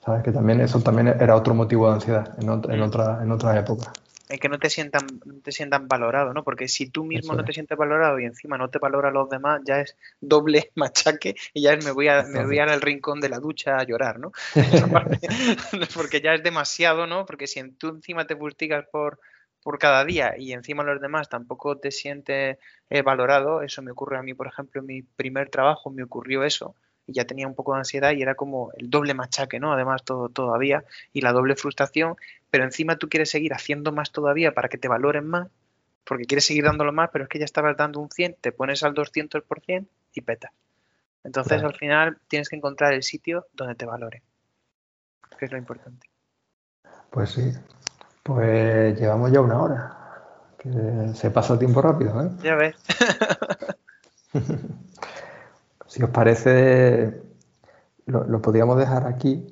¿sabes? Que también eso también era otro motivo de ansiedad en, otra, en, otra, en otras épocas que no te sientan, no te sientan valorado, ¿no? Porque si tú mismo no te sientes valorado y encima no te valora los demás, ya es doble machaque y ya es me voy a, me voy al rincón de la ducha a llorar, ¿no? Porque ya es demasiado, ¿no? Porque si tú encima te fustigas por, por cada día y encima los demás tampoco te sientes eh, valorado, eso me ocurre a mí, por ejemplo, en mi primer trabajo me ocurrió eso y ya tenía un poco de ansiedad y era como el doble machaque, ¿no? Además, todo, todavía, y la doble frustración, pero encima tú quieres seguir haciendo más todavía para que te valoren más, porque quieres seguir dándolo más, pero es que ya estabas dando un 100, te pones al 200% y peta. Entonces, al final, tienes que encontrar el sitio donde te valore, que es lo importante. Pues sí, pues llevamos ya una hora. Que se pasa el tiempo rápido, ¿eh? Ya ves. Si os parece, lo, podríamos dejar aquí,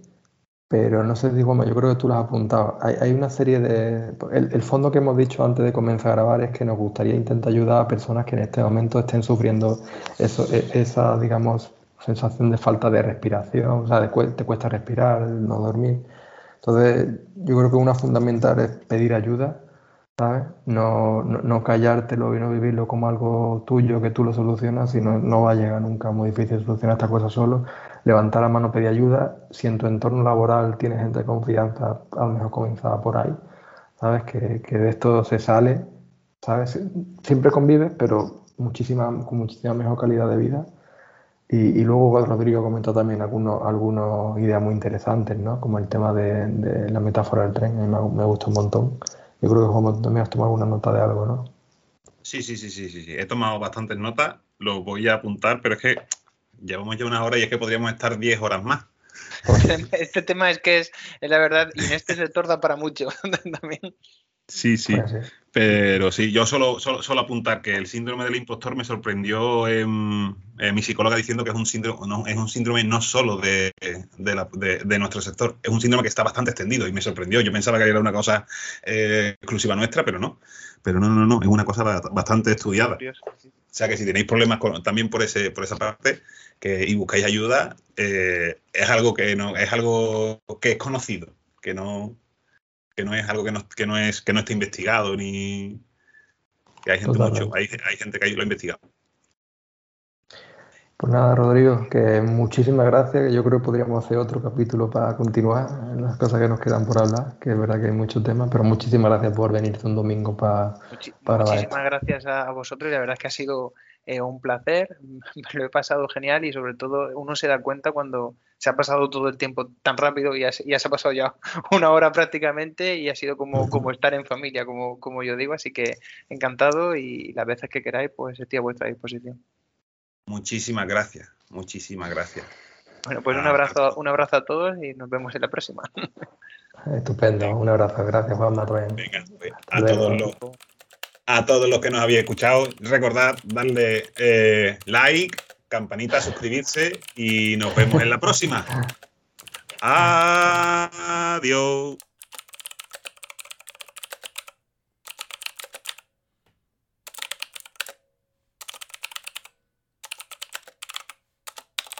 pero no sé si, bueno, yo creo que tú lo has apuntado. Hay, una serie de... El, fondo que hemos dicho antes de comenzar a grabar es que nos gustaría intentar ayudar a personas que en este momento estén sufriendo eso, e, esa, digamos, sensación de falta de respiración, o sea, te cuesta respirar, no dormir. Entonces, yo creo que una fundamental es pedir ayuda no, no, callártelo y no vivirlo como algo tuyo que tú lo solucionas, sino no va a llegar nunca. Muy difícil solucionar esta cosa solo. Levantar la mano, pedir ayuda. Si en tu entorno laboral tienes gente de confianza, a lo mejor comenzaba por ahí. ¿Sabes? Que, que de esto se sale, ¿sabes? Siempre convives, pero muchísima, con muchísima mejor calidad de vida. Y, luego Rodrigo comentó también algunos, algunas ideas muy interesantes, ¿no? Como el tema de, de la metáfora del tren, a mí me, me gusta un montón. Yo creo que Juan también has tomado alguna nota de algo, ¿no? Sí, sí, sí, sí, sí, sí. He tomado bastantes notas, lo voy a apuntar, pero es que llevamos ya una hora y es que podríamos estar 10 horas más. Este tema es que es, la verdad, y en este sector da para mucho también. Sí, sí. Pero sí, yo solo, solo, apuntar que el síndrome del impostor me sorprendió en, mi psicóloga diciendo que es un síndrome, no, es un síndrome no solo de, de, nuestro sector, es un síndrome que está bastante extendido y me sorprendió. Yo pensaba que era una cosa eh, exclusiva nuestra, pero no. Pero no, no, no, es una cosa bastante estudiada. O sea que si tenéis problemas también por ese, por esa parte que, y buscáis ayuda, eh, es algo que no, es algo que es conocido, que no, que no es algo que no, que no, es, que no esté investigado ni que hay gente mucho, hay, hay, gente que lo ha investigado. Pues nada, Rodrigo, que muchísimas gracias. Yo creo que podríamos hacer otro capítulo para continuar en las cosas que nos quedan por hablar, que es verdad que hay muchos temas, pero muchísimas gracias por venirte un domingo para, Muchi- para muchísimas gracias a, a vosotros y la verdad es que ha sido eh, un placer, me lo he pasado genial y sobre todo uno se da cuenta cuando se ha pasado todo el tiempo tan rápido y ya, se- ya se ha pasado ya una hora prácticamente y ha sido como, como estar en familia, como, como yo digo, así que encantado y las veces que queráis pues estoy a vuestra disposición. Muchísimas gracias, muchísimas gracias. Bueno, pues un Ah, abrazo, un abrazo a todos y nos vemos en la próxima. Estupendo, un abrazo. Gracias, Juanma. también. Venga, pues, a todos los a todos los que nos habéis escuchado, recordad darle eh, like, campanita, suscribirse y nos vemos en la próxima. Adiós.